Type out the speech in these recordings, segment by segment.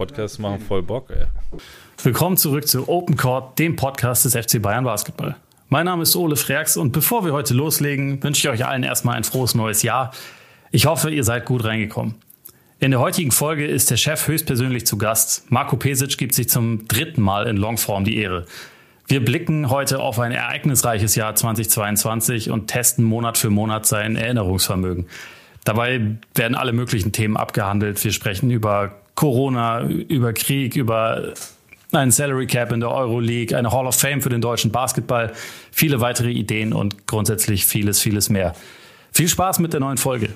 Podcasts machen voll Bock, ey. Willkommen zurück zu Open Court, dem Podcast des FC Bayern Basketball. Mein Name ist Ole Freaks und bevor wir heute loslegen, wünsche ich euch allen erstmal ein frohes neues Jahr. Ich hoffe, ihr seid gut reingekommen. In der heutigen Folge ist der Chef höchstpersönlich zu Gast. Marco Pesic gibt sich zum dritten Mal in Longform die Ehre. Wir blicken heute auf ein ereignisreiches Jahr 2022 und testen Monat für Monat sein Erinnerungsvermögen. Dabei werden alle möglichen Themen abgehandelt. Wir sprechen über Corona, über Krieg, über einen Salary Cap in der Euroleague, eine Hall of Fame für den deutschen Basketball, viele weitere Ideen und grundsätzlich vieles, vieles mehr. Viel Spaß mit der neuen Folge.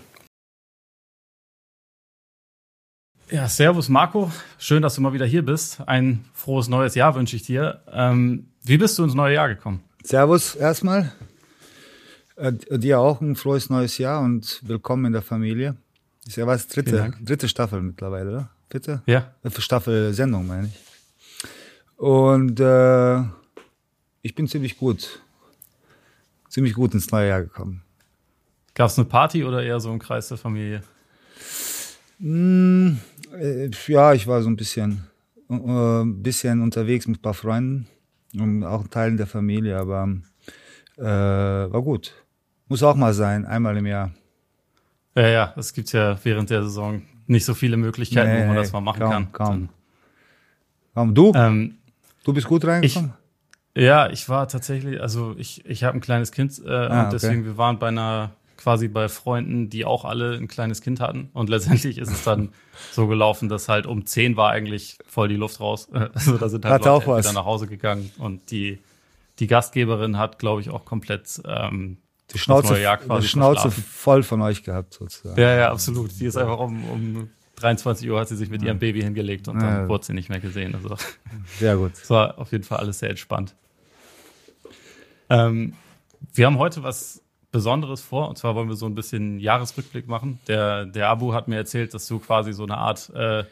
Ja, Servus Marco, schön, dass du mal wieder hier bist. Ein frohes neues Jahr wünsche ich dir. Ähm, wie bist du ins neue Jahr gekommen? Servus erstmal. Äh, dir auch ein frohes neues Jahr und willkommen in der Familie. Ist ja was dritte, dritte Staffel mittlerweile, oder? Bitte? Ja. Staffel Sendung, meine ich. Und äh, ich bin ziemlich gut, ziemlich gut ins neue Jahr gekommen. Gab es eine Party oder eher so im Kreis der Familie? Mm, äh, ja, ich war so ein bisschen, äh, bisschen unterwegs mit ein paar Freunden und auch Teilen der Familie, aber äh, war gut. Muss auch mal sein, einmal im Jahr. Ja, ja, es gibt ja während der Saison nicht so viele Möglichkeiten, nee, wo man das mal machen kaum, kann. Kaum. Warum du? Ähm, du bist gut reingekommen? Ich, ja, ich war tatsächlich, also ich, ich habe ein kleines Kind äh, ah, und deswegen, wir waren bei einer quasi bei Freunden, die auch alle ein kleines Kind hatten. Und letztendlich ist es dann so gelaufen, dass halt um zehn war eigentlich voll die Luft raus. Also da sind halt hat Leute wieder nach Hause gegangen und die, die Gastgeberin hat, glaube ich, auch komplett ähm, die Schnauze, die Schnauze voll von euch gehabt sozusagen. Ja, ja, absolut. Die ist einfach um, um 23 Uhr hat sie sich mit ihrem Baby hingelegt und dann ja. wurde sie nicht mehr gesehen. Also sehr gut. Es war auf jeden Fall alles sehr entspannt. Ähm, wir haben heute was Besonderes vor. Und zwar wollen wir so ein bisschen Jahresrückblick machen. Der, der Abu hat mir erzählt, dass du quasi so eine Art äh,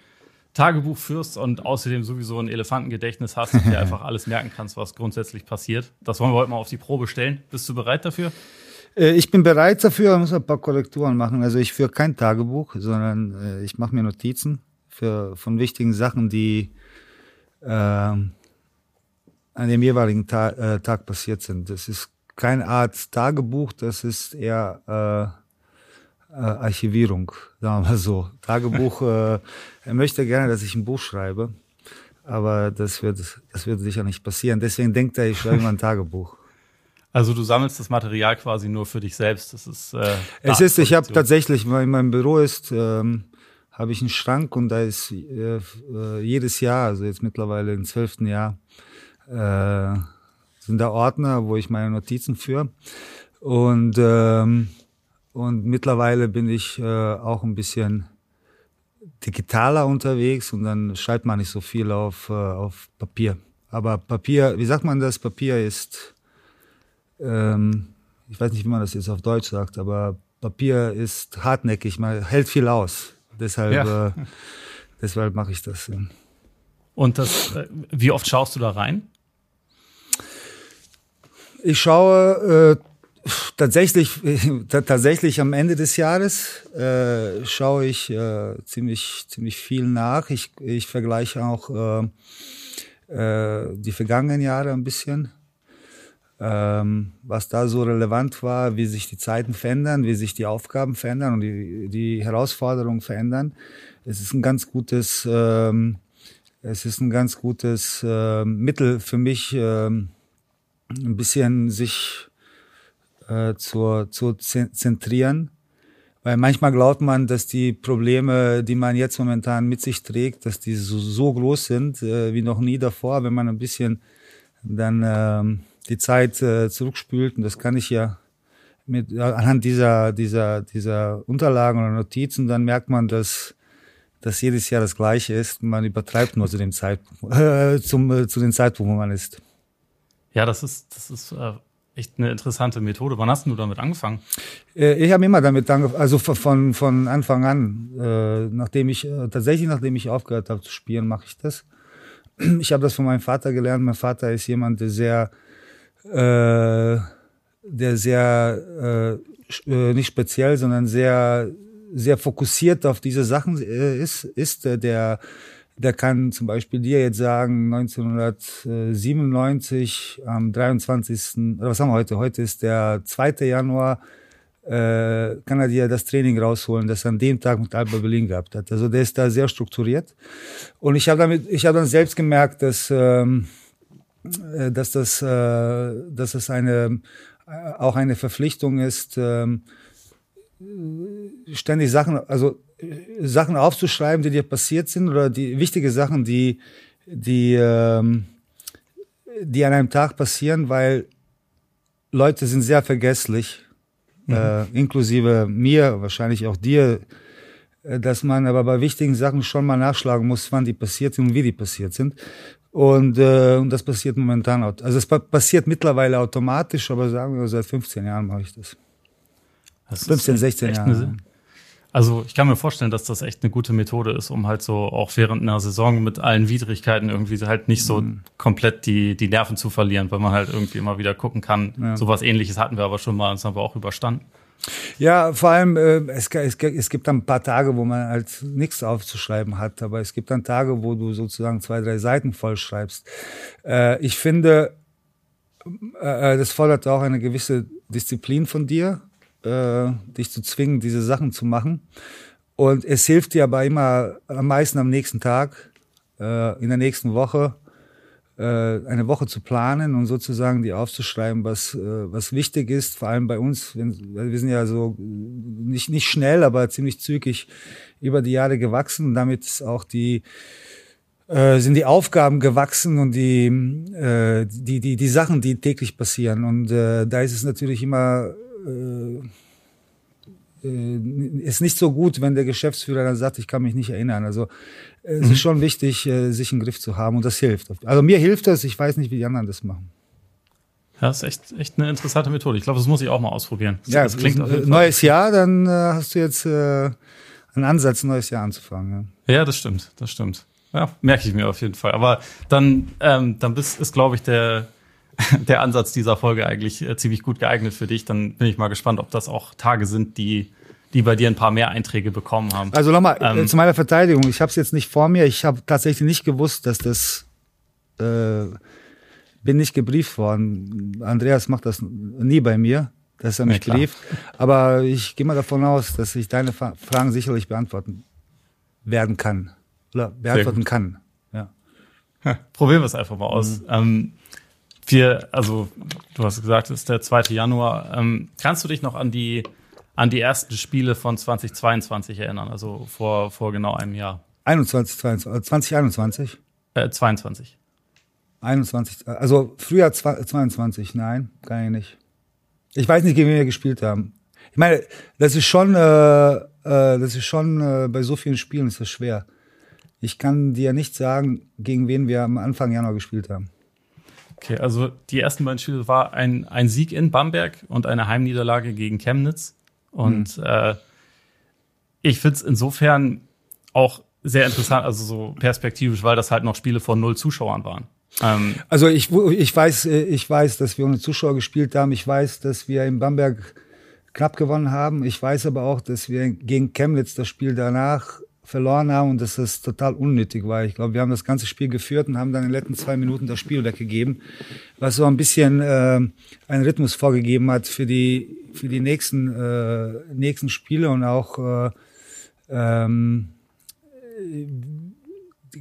Tagebuch führst und außerdem sowieso ein Elefantengedächtnis hast und dir einfach alles merken kannst, was grundsätzlich passiert. Das wollen wir heute mal auf die Probe stellen. Bist du bereit dafür? Äh, ich bin bereit dafür, muss ein paar Korrekturen machen. Also ich führe kein Tagebuch, sondern äh, ich mache mir Notizen für, von wichtigen Sachen, die äh, an dem jeweiligen Ta äh, Tag passiert sind. Das ist keine Art Tagebuch, das ist eher äh, äh, Archivierung, sagen wir mal so. Tagebuch, er möchte gerne, dass ich ein Buch schreibe, aber das wird, das wird sicher nicht passieren. Deswegen denkt er, ich schreibe mal ein Tagebuch. Also du sammelst das Material quasi nur für dich selbst. Das ist äh, es ist, ich habe tatsächlich, in meinem Büro ist, ähm, habe ich einen Schrank und da ist äh, äh, jedes Jahr, also jetzt mittlerweile im zwölften Jahr, äh, sind da Ordner, wo ich meine Notizen führe. Und, ähm, und mittlerweile bin ich äh, auch ein bisschen digitaler unterwegs und dann schreibt man nicht so viel auf, äh, auf Papier. Aber Papier, wie sagt man das? Papier ist, ähm, ich weiß nicht, wie man das jetzt auf Deutsch sagt, aber Papier ist hartnäckig, man hält viel aus. Deshalb, ja. äh, deshalb mache ich das. Und das, äh, wie oft schaust du da rein? Ich schaue äh, tatsächlich, tatsächlich am Ende des Jahres äh, schaue ich äh, ziemlich, ziemlich viel nach. Ich, ich vergleiche auch äh, äh, die vergangenen Jahre ein bisschen. Ähm, was da so relevant war, wie sich die Zeiten verändern, wie sich die Aufgaben verändern und die, die Herausforderungen verändern. Es ist ein ganz gutes, ähm, es ist ein ganz gutes äh, Mittel für mich, ähm, ein bisschen sich äh, zu, zu zentrieren. Weil manchmal glaubt man, dass die Probleme, die man jetzt momentan mit sich trägt, dass die so, so groß sind äh, wie noch nie davor, wenn man ein bisschen dann äh, die Zeit äh, zurückspült. Und das kann ich ja mit anhand dieser, dieser, dieser Unterlagen oder Notizen, dann merkt man, dass dass jedes Jahr das Gleiche ist. Man übertreibt nur zu dem Zeitpunkt, äh, zum, äh, zu dem Zeitpunkt, wo man ist. Ja, das ist, das ist äh, echt eine interessante Methode. Wann hast du damit angefangen? Äh, ich habe immer damit angefangen, also von, von Anfang an. Äh, nachdem ich, äh, tatsächlich nachdem ich aufgehört habe zu spielen, mache ich das. Ich habe das von meinem Vater gelernt. Mein Vater ist jemand, der sehr, äh, der sehr, äh, äh nicht speziell, sondern sehr, sehr fokussiert auf diese Sachen ist, ist der, der kann zum Beispiel dir jetzt sagen, 1997 am 23. oder was haben wir heute? Heute ist der 2. Januar, äh, kann er dir das Training rausholen, das er an dem Tag mit Alba Berlin gehabt hat. Also der ist da sehr strukturiert. Und ich habe damit, ich habe dann selbst gemerkt, dass, ähm, äh, dass das, äh, dass das eine, äh, auch eine Verpflichtung ist, ähm, ständig Sachen, also Sachen aufzuschreiben, die dir passiert sind oder die wichtige Sachen, die, die, ähm, die an einem Tag passieren, weil Leute sind sehr vergesslich, mhm. äh, inklusive mir, wahrscheinlich auch dir, äh, dass man aber bei wichtigen Sachen schon mal nachschlagen muss, wann die passiert sind und wie die passiert sind. Und, äh, und das passiert momentan, also es passiert mittlerweile automatisch, aber sagen wir, seit 15 Jahren mache ich das. das 15, 16 Jahre. Also ich kann mir vorstellen, dass das echt eine gute Methode ist, um halt so auch während einer Saison mit allen Widrigkeiten irgendwie halt nicht so mhm. komplett die, die Nerven zu verlieren, weil man halt irgendwie immer wieder gucken kann. Ja. Sowas ähnliches hatten wir aber schon mal, das haben wir auch überstanden. Ja, vor allem, äh, es, es, es gibt dann ein paar Tage, wo man halt nichts aufzuschreiben hat, aber es gibt dann Tage, wo du sozusagen zwei, drei Seiten vollschreibst. Äh, ich finde, äh, das fordert auch eine gewisse Disziplin von dir äh, dich zu zwingen, diese Sachen zu machen. Und es hilft dir aber immer am meisten am nächsten Tag, äh, in der nächsten Woche, äh, eine Woche zu planen und sozusagen die aufzuschreiben, was, äh, was wichtig ist, vor allem bei uns. Wenn, wir sind ja so nicht, nicht schnell, aber ziemlich zügig über die Jahre gewachsen und damit ist auch die äh, sind die Aufgaben gewachsen und die, äh, die, die, die Sachen, die täglich passieren. Und äh, da ist es natürlich immer äh, äh, ist nicht so gut, wenn der Geschäftsführer dann sagt, ich kann mich nicht erinnern. Also äh, es mhm. ist schon wichtig, äh, sich im Griff zu haben und das hilft. Also mir hilft das, ich weiß nicht, wie die anderen das machen. Ja, das ist echt, echt eine interessante Methode. Ich glaube, das muss ich auch mal ausprobieren. Das, ja, das klingt auf jeden neues Fall. Jahr, dann äh, hast du jetzt äh, einen Ansatz, ein neues Jahr anzufangen. Ja. ja, das stimmt, das stimmt. Ja, merke ich mir auf jeden Fall. Aber dann, ähm, dann bist, ist, glaube ich, der, der Ansatz dieser Folge eigentlich äh, ziemlich gut geeignet für dich. Dann bin ich mal gespannt, ob das auch Tage sind, die, die bei dir ein paar mehr Einträge bekommen haben. Also nochmal äh, ähm, zu meiner Verteidigung. Ich habe es jetzt nicht vor mir. Ich habe tatsächlich nicht gewusst, dass das äh, bin nicht gebrieft worden. Andreas macht das nie bei mir, dass er mich ja, brieft. Aber ich gehe mal davon aus, dass ich deine Fragen sicherlich beantworten werden kann. Oder beantworten kann. Ja. Probieren wir es einfach mal aus. Mhm. Ähm, wir, also du hast gesagt, es ist der 2. Januar. Ähm, kannst du dich noch an die, an die ersten Spiele von 2022 erinnern, also vor, vor genau einem Jahr? 21, 22, 2021? Äh, 22. 21, also Frühjahr 22, nein, kann ich nicht. Ich weiß nicht, gegen wen wir gespielt haben. Ich meine, das ist schon, äh, äh, das ist schon äh, bei so vielen Spielen ist das schwer. Ich kann dir nicht sagen, gegen wen wir am Anfang Januar gespielt haben. Okay, also die ersten beiden Spiele war ein, ein Sieg in Bamberg und eine Heimniederlage gegen Chemnitz. Und mhm. äh, ich finde es insofern auch sehr interessant, also so perspektivisch, weil das halt noch Spiele von null Zuschauern waren. Ähm, also ich, ich weiß, äh, ich weiß, dass wir ohne Zuschauer gespielt haben. Ich weiß, dass wir in Bamberg knapp gewonnen haben. Ich weiß aber auch, dass wir gegen Chemnitz das Spiel danach verloren haben und das total unnötig war. Ich glaube, wir haben das ganze Spiel geführt und haben dann in den letzten zwei Minuten das Spiel weggegeben, was so ein bisschen äh, einen Rhythmus vorgegeben hat für die für die nächsten äh, nächsten Spiele und auch äh, ähm,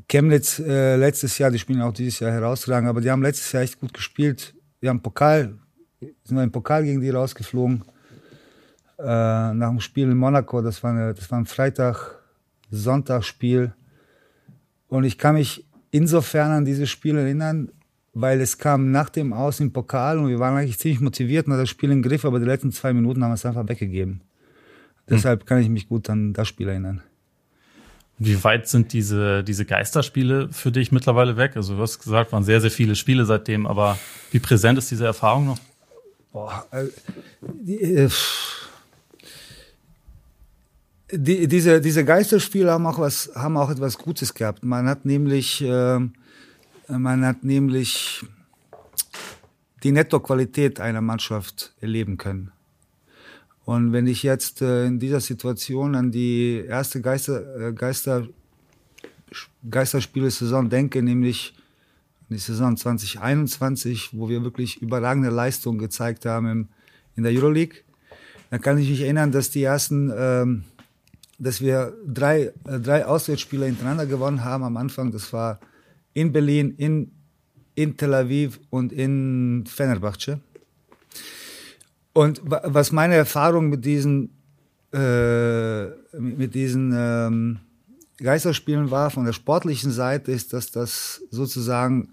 Chemnitz äh, letztes Jahr, die spielen auch dieses Jahr herausragend, aber die haben letztes Jahr echt gut gespielt. Wir haben Pokal, sind wir im Pokal gegen die rausgeflogen. Äh, nach dem Spiel in Monaco, das war, eine, das war ein Freitag, Sonntagsspiel. Und ich kann mich insofern an dieses Spiel erinnern, weil es kam nach dem Aus im Pokal und wir waren eigentlich ziemlich motiviert und das Spiel im Griff, aber die letzten zwei Minuten haben wir es einfach weggegeben. Hm. Deshalb kann ich mich gut an das Spiel erinnern. Wie weit sind diese, diese Geisterspiele für dich mittlerweile weg? Also du hast gesagt, waren sehr, sehr viele Spiele seitdem, aber wie präsent ist diese Erfahrung noch? Boah, äh, die, äh, die, diese, diese Geisterspiele haben auch was, haben auch etwas Gutes gehabt. Man hat nämlich, äh, man hat nämlich die Nettoqualität einer Mannschaft erleben können. Und wenn ich jetzt äh, in dieser Situation an die erste Geister, äh, Geisterspiel Geisterspiele-Saison denke, nämlich die Saison 2021, wo wir wirklich überragende Leistungen gezeigt haben im, in der Euroleague, dann kann ich mich erinnern, dass die ersten, ähm, dass wir drei, äh, drei Auswärtsspiele hintereinander gewonnen haben am Anfang. Das war in Berlin, in, in Tel Aviv und in Fenerbahce. Und was meine Erfahrung mit diesen, äh, mit diesen ähm, Geisterspielen war von der sportlichen Seite, ist, dass das sozusagen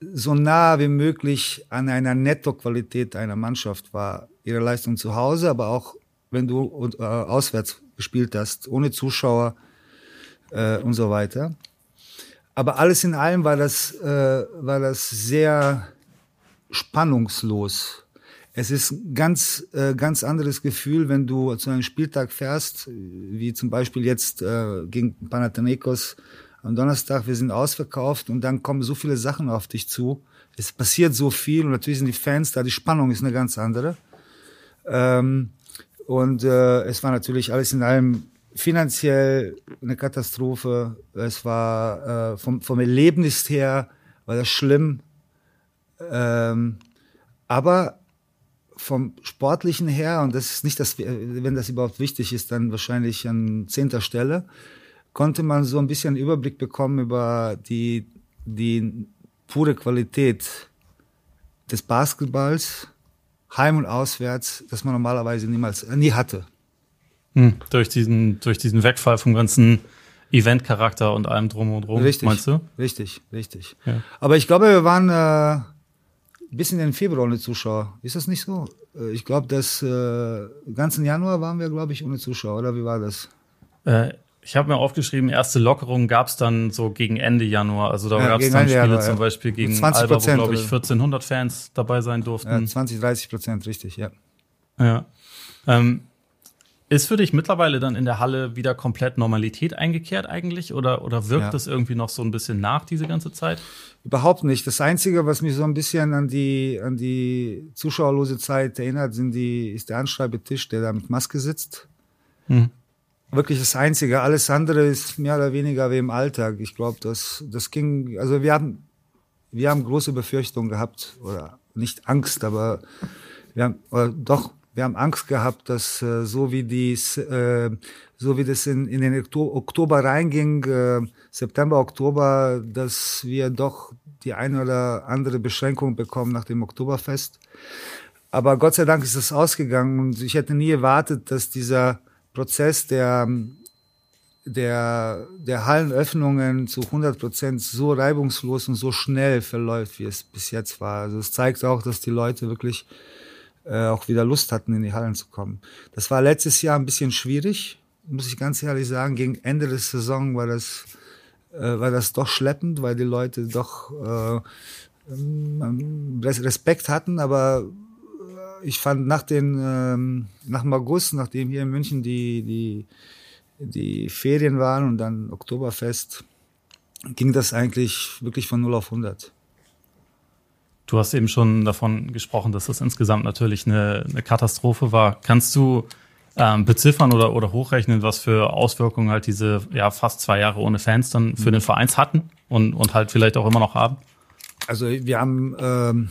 so nah wie möglich an einer Nettoqualität einer Mannschaft war. Ihre Leistung zu Hause, aber auch wenn du äh, auswärts gespielt hast, ohne Zuschauer äh, und so weiter. Aber alles in allem war das, äh, war das sehr spannungslos. Es ist ein ganz, äh, ganz anderes Gefühl, wenn du zu einem Spieltag fährst, wie zum Beispiel jetzt äh, gegen Panathinaikos am Donnerstag, wir sind ausverkauft und dann kommen so viele Sachen auf dich zu. Es passiert so viel und natürlich sind die Fans da, die Spannung ist eine ganz andere. Ähm, und äh, es war natürlich alles in allem finanziell eine Katastrophe. Es war äh, vom, vom Erlebnis her war das schlimm. Ähm, aber vom Sportlichen her, und das ist nicht das, wenn das überhaupt wichtig ist, dann wahrscheinlich an zehnter Stelle, konnte man so ein bisschen Überblick bekommen über die, die pure Qualität des Basketballs, heim und auswärts, das man normalerweise niemals, äh, nie hatte. Hm, durch, diesen, durch diesen Wegfall vom ganzen Eventcharakter und allem drum und drum, richtig, meinst du? Richtig, richtig. Ja. Aber ich glaube, wir waren äh, bis in den Februar ohne Zuschauer. Ist das nicht so? Äh, ich glaube, das äh, ganzen Januar waren wir, glaube ich, ohne Zuschauer, oder wie war das? Äh, ich habe mir aufgeschrieben, erste Lockerungen gab es dann so gegen Ende Januar. Also da ja, gab es dann Spiele Januar, zum Beispiel gegen 20 Alba, wo, glaube ich, 1400 Fans dabei sein durften. Ja, 20, 30 Prozent, richtig, ja. Ja. Ähm, ist für dich mittlerweile dann in der Halle wieder komplett Normalität eingekehrt eigentlich? Oder, oder wirkt ja. das irgendwie noch so ein bisschen nach, diese ganze Zeit? Überhaupt nicht. Das Einzige, was mich so ein bisschen an die, an die zuschauerlose Zeit erinnert, sind die, ist der Anschreibetisch, der da mit Maske sitzt. Hm wirklich das Einzige. Alles andere ist mehr oder weniger wie im Alltag. Ich glaube, das, das ging, also wir haben, wir haben große Befürchtungen gehabt, oder nicht Angst, aber wir haben, oder doch, wir haben Angst gehabt, dass äh, so wie dies, äh, so wie das in, in den Oktober reinging, äh, September, Oktober, dass wir doch die eine oder andere Beschränkung bekommen nach dem Oktoberfest. Aber Gott sei Dank ist es ausgegangen und ich hätte nie erwartet, dass dieser Prozess der, der, der Hallenöffnungen zu 100 Prozent so reibungslos und so schnell verläuft, wie es bis jetzt war. Also es zeigt auch, dass die Leute wirklich äh, auch wieder Lust hatten, in die Hallen zu kommen. Das war letztes Jahr ein bisschen schwierig, muss ich ganz ehrlich sagen. Gegen Ende der Saison war das, äh, war das doch schleppend, weil die Leute doch äh, ähm, Respekt hatten, aber ich fand nach den, ähm, nach dem August, nachdem hier in München die, die, die Ferien waren und dann Oktoberfest, ging das eigentlich wirklich von 0 auf 100. Du hast eben schon davon gesprochen, dass das insgesamt natürlich eine, eine Katastrophe war. Kannst du ähm, beziffern oder, oder hochrechnen, was für Auswirkungen halt diese ja, fast zwei Jahre ohne Fans dann für den Vereins hatten und, und halt vielleicht auch immer noch haben? Also wir haben ähm,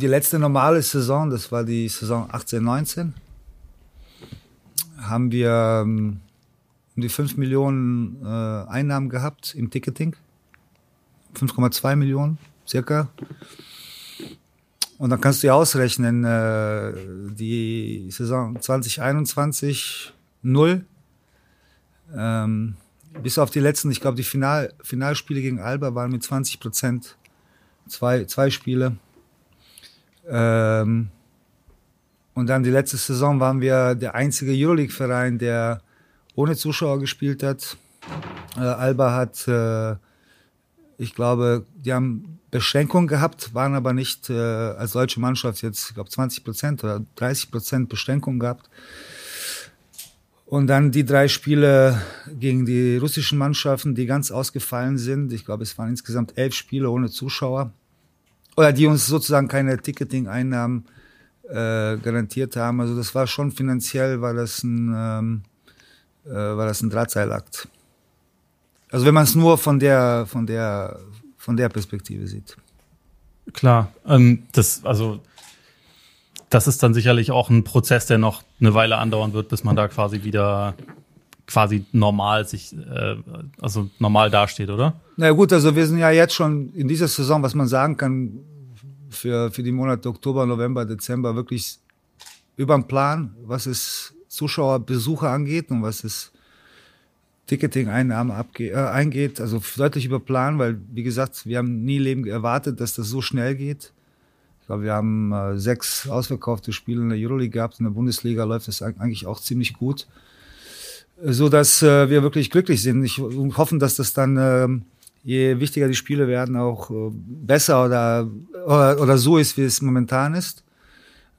die letzte normale Saison, das war die Saison 18, 19, haben wir ähm, um die 5 Millionen äh, Einnahmen gehabt im Ticketing. 5,2 Millionen circa. Und dann kannst du ja ausrechnen, äh, die Saison 2021 null. Ähm, bis auf die letzten, ich glaube, die Final, Finalspiele gegen Alba waren mit 20 Prozent. Zwei, zwei Spiele. Ähm, und dann die letzte Saison waren wir der einzige Euroleague-Verein, der ohne Zuschauer gespielt hat. Äh, Alba hat, äh, ich glaube, die haben Beschränkungen gehabt, waren aber nicht äh, als deutsche Mannschaft jetzt, ich glaube, 20 Prozent oder 30 Prozent Beschränkungen gehabt. Und dann die drei Spiele gegen die russischen Mannschaften, die ganz ausgefallen sind. Ich glaube, es waren insgesamt elf Spiele ohne Zuschauer oder die uns sozusagen keine Ticketing-Einnahmen äh, garantiert haben. Also das war schon finanziell, war das ein, ähm, äh, war das ein Drahtseilakt. Also wenn man es nur von der, von der, von der Perspektive sieht. Klar, ähm, das, also das ist dann sicherlich auch ein Prozess, der noch eine Weile andauern wird, bis man da quasi wieder quasi normal sich, äh, also normal dasteht, oder? Na gut, also wir sind ja jetzt schon in dieser Saison, was man sagen kann, für, für die Monate Oktober, November, Dezember wirklich über den Plan, was es Zuschauerbesuche angeht und was es Ticketing-Einnahmen äh, eingeht, also deutlich über Plan, weil, wie gesagt, wir haben nie Leben erwartet, dass das so schnell geht. Ich glaube, wir haben äh, sechs ausverkaufte Spiele in der Euroleague gehabt, in der Bundesliga läuft das eigentlich auch ziemlich gut, so dass äh, wir wirklich glücklich sind. Ich hoffe, dass das dann, äh, je wichtiger die Spiele werden, auch äh, besser oder, oder, oder so ist, wie es momentan ist.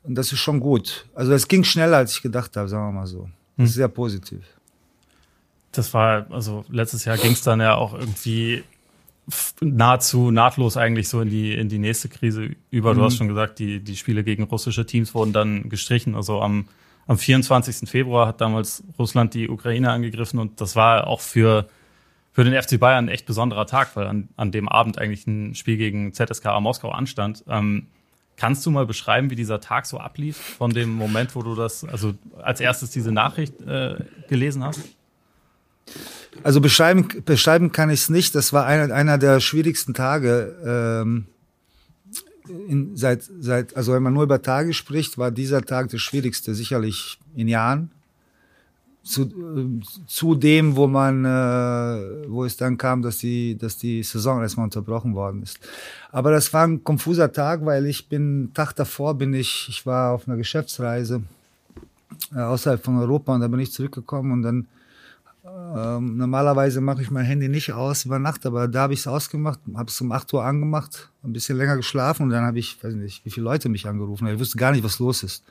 Und das ist schon gut. Also es ging schneller, als ich gedacht habe, sagen wir mal so. Das ist hm. sehr positiv. Das war, also letztes Jahr ging es dann ja auch irgendwie nahezu nahtlos eigentlich so in die, in die nächste Krise über. Du hast mhm. schon gesagt, die, die Spiele gegen russische Teams wurden dann gestrichen. Also am, am 24. Februar hat damals Russland die Ukraine angegriffen und das war auch für, für den FC Bayern ein echt besonderer Tag, weil an, an dem Abend eigentlich ein Spiel gegen ZSKA Moskau anstand. Ähm, Kannst du mal beschreiben, wie dieser Tag so ablief, von dem Moment, wo du das, also als erstes diese Nachricht äh, gelesen hast? Also beschreiben, beschreiben kann ich es nicht. Das war einer, einer der schwierigsten Tage. Ähm, in, seit, seit, also wenn man nur über Tage spricht, war dieser Tag der schwierigste, sicherlich in Jahren zu, zu dem, wo man, äh, wo es dann kam, dass die, dass die Saison erstmal unterbrochen worden ist. Aber das war ein konfuser Tag, weil ich bin, Tag davor bin ich, ich war auf einer Geschäftsreise äh, außerhalb von Europa und da bin ich zurückgekommen und dann ähm, normalerweise mache ich mein Handy nicht aus über Nacht, aber da habe ich es ausgemacht, habe es um 8 Uhr angemacht, ein bisschen länger geschlafen und dann habe ich, weiß nicht, wie viele Leute mich angerufen. Ich wusste gar nicht, was los ist.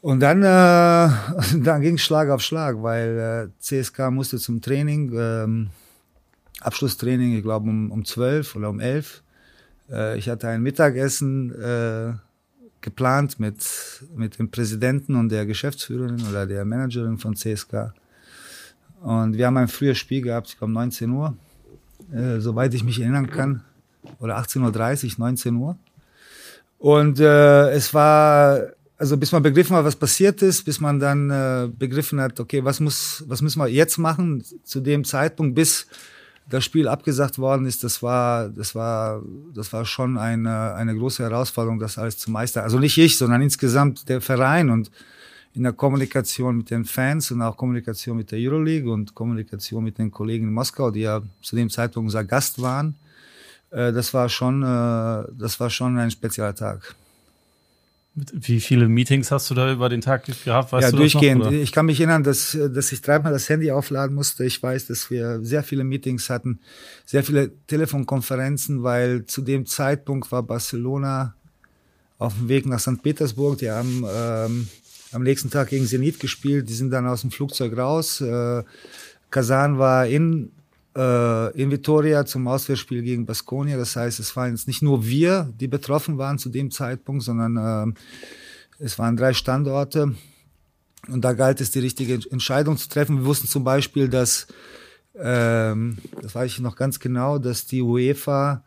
Und dann, äh, dann ging Schlag auf Schlag, weil äh, CSK musste zum Training, ähm, Abschlusstraining, ich glaube um, um 12 oder um 11. Äh, ich hatte ein Mittagessen äh, geplant mit, mit dem Präsidenten und der Geschäftsführerin oder der Managerin von CSK. Und wir haben ein frühes Spiel gehabt, ich glaube 19 Uhr, äh, soweit ich mich erinnern kann, oder 18.30 Uhr, 19 Uhr. Und äh, es war also bis man begriffen hat, was passiert ist, bis man dann äh, begriffen hat, okay, was muss, was müssen wir jetzt machen zu dem Zeitpunkt, bis das Spiel abgesagt worden ist, das war, das war, das war schon eine, eine große Herausforderung, das alles zu meistern. Also nicht ich, sondern insgesamt der Verein und in der Kommunikation mit den Fans und auch Kommunikation mit der Euroleague und Kommunikation mit den Kollegen in Moskau, die ja zu dem Zeitpunkt unser Gast waren. Äh, das war schon, äh, das war schon ein spezieller Tag. Wie viele Meetings hast du da über den Tag gehabt? Weißt ja, durchgehend. Noch, ich kann mich erinnern, dass, dass ich dreimal das Handy aufladen musste. Ich weiß, dass wir sehr viele Meetings hatten, sehr viele Telefonkonferenzen, weil zu dem Zeitpunkt war Barcelona auf dem Weg nach St. Petersburg. Die haben ähm, am nächsten Tag gegen Zenit gespielt. Die sind dann aus dem Flugzeug raus. Äh, Kazan war in äh, in Vitoria zum Auswärtsspiel gegen Baskonia. Das heißt, es waren jetzt nicht nur wir, die betroffen waren zu dem Zeitpunkt, sondern äh, es waren drei Standorte. Und da galt es, die richtige Entscheidung zu treffen. Wir wussten zum Beispiel, dass, ähm, das weiß ich noch ganz genau, dass die UEFA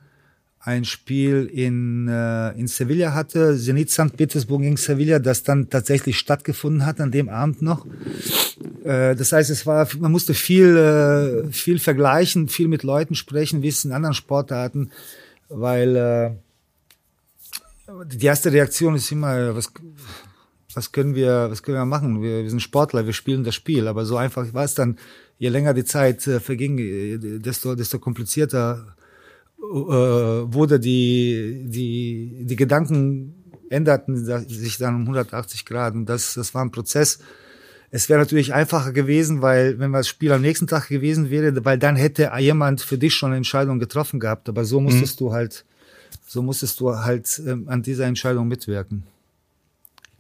ein Spiel in, äh, in Sevilla hatte, Zenit St. Petersburg gegen Sevilla, das dann tatsächlich stattgefunden hat an dem Abend noch. Äh, das heißt, es war, man musste viel, äh, viel vergleichen, viel mit Leuten sprechen, wie es in anderen Sportarten, weil äh, die erste Reaktion ist immer, was, was können wir, was können wir machen? Wir, wir sind Sportler, wir spielen das Spiel, aber so einfach war es dann. Je länger die Zeit äh, verging, äh, desto, desto komplizierter wurde die, die, die Gedanken änderten sich dann um 180 Grad. Und das, das war ein Prozess. Es wäre natürlich einfacher gewesen, weil wenn das Spiel am nächsten Tag gewesen wäre, weil dann hätte jemand für dich schon eine Entscheidung getroffen gehabt. Aber so musstest mhm. du halt, so musstest du halt ähm, an dieser Entscheidung mitwirken.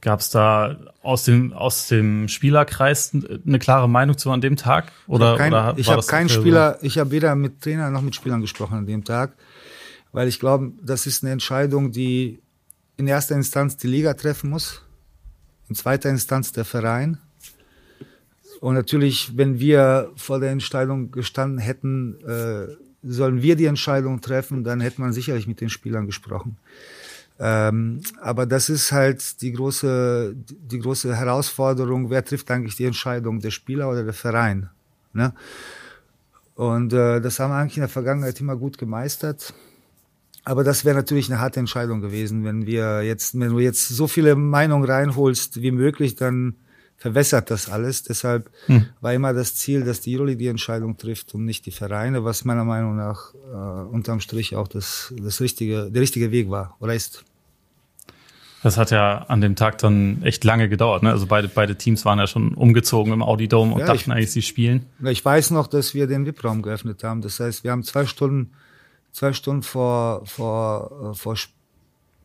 Gab es da aus dem, aus dem Spielerkreis eine klare Meinung zu an dem Tag? Oder, ich habe keinen Spieler, ich habe weder mit Trainer noch mit Spielern gesprochen an dem Tag, weil ich glaube, das ist eine Entscheidung, die in erster Instanz die Liga treffen muss, in zweiter Instanz der Verein Und natürlich, wenn wir vor der Entscheidung gestanden hätten, äh, sollen wir die Entscheidung treffen, dann hätte man sicherlich mit den Spielern gesprochen. Ähm, aber das ist halt die große, die große Herausforderung, wer trifft eigentlich die Entscheidung, der Spieler oder der Verein? Ne? Und äh, das haben wir eigentlich in der Vergangenheit immer gut gemeistert. Aber das wäre natürlich eine harte Entscheidung gewesen, wenn wir jetzt, wenn du jetzt so viele Meinungen reinholst wie möglich, dann verwässert das alles. Deshalb hm. war immer das Ziel, dass die Euroleague die Entscheidung trifft und nicht die Vereine, was meiner Meinung nach äh, unterm Strich auch das, das richtige, der richtige Weg war oder ist. Das hat ja an dem Tag dann echt lange gedauert. Ne? Also beide, beide Teams waren ja schon umgezogen im Audi Dome und ja, dachten ich, eigentlich, sie spielen. Ich weiß noch, dass wir den VIP-Raum geöffnet haben. Das heißt, wir haben zwei Stunden, zwei Stunden vor, vor, äh, vor,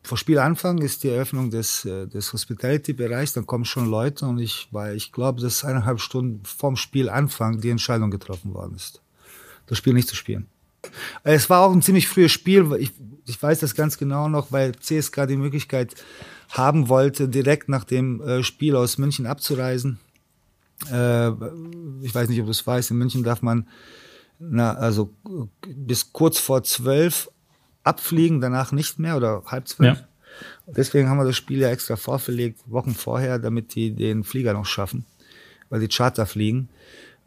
vor Spielanfang ist die Eröffnung des, äh, des Hospitality-Bereichs. Dann kommen schon Leute und ich, weil ich glaube, dass eineinhalb Stunden vorm Spielanfang die Entscheidung getroffen worden ist, das Spiel nicht zu spielen. Es war auch ein ziemlich frühes Spiel. Ich, ich weiß das ganz genau noch, weil CSK die Möglichkeit haben wollte, direkt nach dem äh, Spiel aus München abzureisen. Äh, ich weiß nicht, ob du es weißt, in München darf man na, also bis kurz vor zwölf abfliegen, danach nicht mehr oder halb zwölf. Ja. Deswegen haben wir das Spiel ja extra vorverlegt, Wochen vorher, damit die den Flieger noch schaffen, weil die Charter fliegen.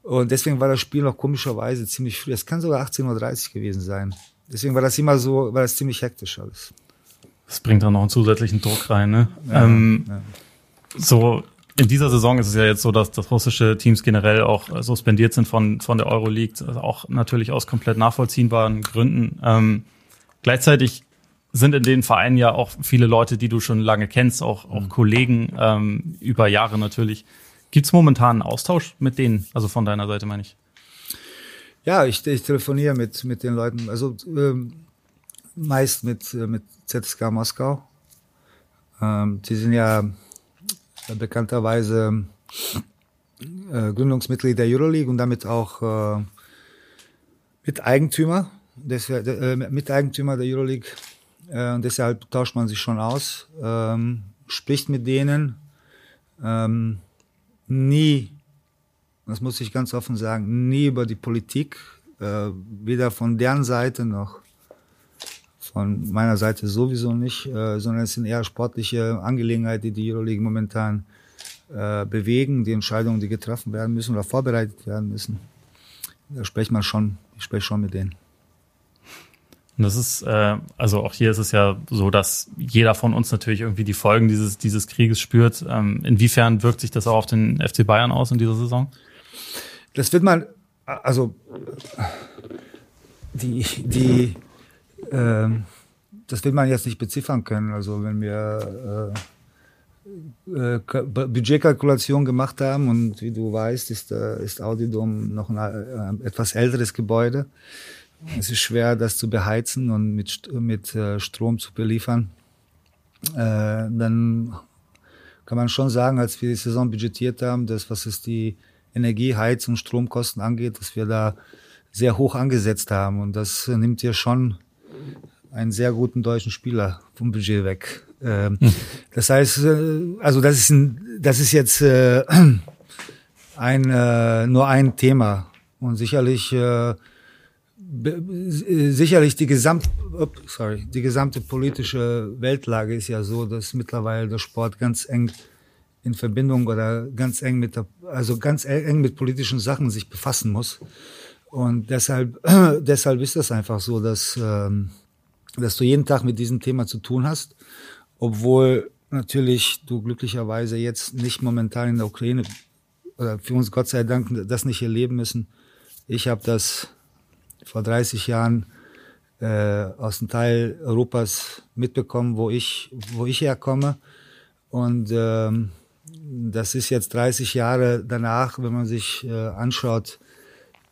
Und deswegen war das Spiel noch komischerweise ziemlich früh. Es kann sogar 18.30 Uhr gewesen sein. Deswegen war das immer so, war das ziemlich hektisch alles. Das bringt dann noch einen zusätzlichen Druck rein, ne? Ja, ähm, ja. So, in dieser Saison ist es ja jetzt so, dass, dass russische Teams generell auch suspendiert sind von, von der Euroleague, also auch natürlich aus komplett nachvollziehbaren Gründen. Ähm, gleichzeitig sind in den Vereinen ja auch viele Leute, die du schon lange kennst, auch, auch mhm. Kollegen ähm, über Jahre natürlich. Gibt es momentan einen Austausch mit denen, also von deiner Seite meine ich? Ja, ich, ich telefoniere mit, mit den Leuten, also ähm, meist mit, äh, mit ZSK Moskau. Ähm, die sind ja bekannterweise äh, Gründungsmitglied der Euroleague und damit auch äh, Miteigentümer, des, äh, Miteigentümer der Euroleague. Äh, deshalb tauscht man sich schon aus, ähm, spricht mit denen. Ähm, nie, das muss ich ganz offen sagen, nie über die Politik, äh, weder von deren Seite noch von meiner Seite sowieso nicht, äh, sondern es sind eher sportliche Angelegenheiten, die die Euroleague momentan äh, bewegen, die Entscheidungen, die getroffen werden müssen oder vorbereitet werden müssen. Da spricht man schon, ich spreche schon mit denen. Und das ist, äh, also auch hier ist es ja so, dass jeder von uns natürlich irgendwie die Folgen dieses, dieses Krieges spürt. Ähm, inwiefern wirkt sich das auch auf den FC Bayern aus in dieser Saison? Das wird man, also die, die, äh, das wird man jetzt nicht beziffern können. Also wenn wir äh, äh, Budgetkalkulation gemacht haben und wie du weißt, ist, äh, ist Audidom noch ein äh, etwas älteres Gebäude. Es ist schwer, das zu beheizen und mit, mit äh, Strom zu beliefern. Äh, dann kann man schon sagen, als wir die Saison budgetiert haben, dass was es die Energie, Heiz- und Stromkosten angeht, dass wir da sehr hoch angesetzt haben. Und das nimmt hier schon einen sehr guten deutschen Spieler vom Budget weg. Ähm, hm. Das heißt, äh, also das ist ein, das ist jetzt äh, ein äh, nur ein Thema und sicherlich äh, sicherlich die gesamt sorry die gesamte politische Weltlage ist ja so, dass mittlerweile der Sport ganz eng in Verbindung oder ganz eng mit der, also ganz eng mit politischen Sachen sich befassen muss und deshalb deshalb ist das einfach so, dass ähm, dass du jeden Tag mit diesem Thema zu tun hast, obwohl natürlich du glücklicherweise jetzt nicht momentan in der Ukraine oder für uns Gott sei Dank das nicht erleben müssen. Ich habe das vor 30 Jahren äh, aus dem Teil Europas mitbekommen, wo ich, wo ich herkomme. Und ähm, das ist jetzt 30 Jahre danach, wenn man sich äh, anschaut,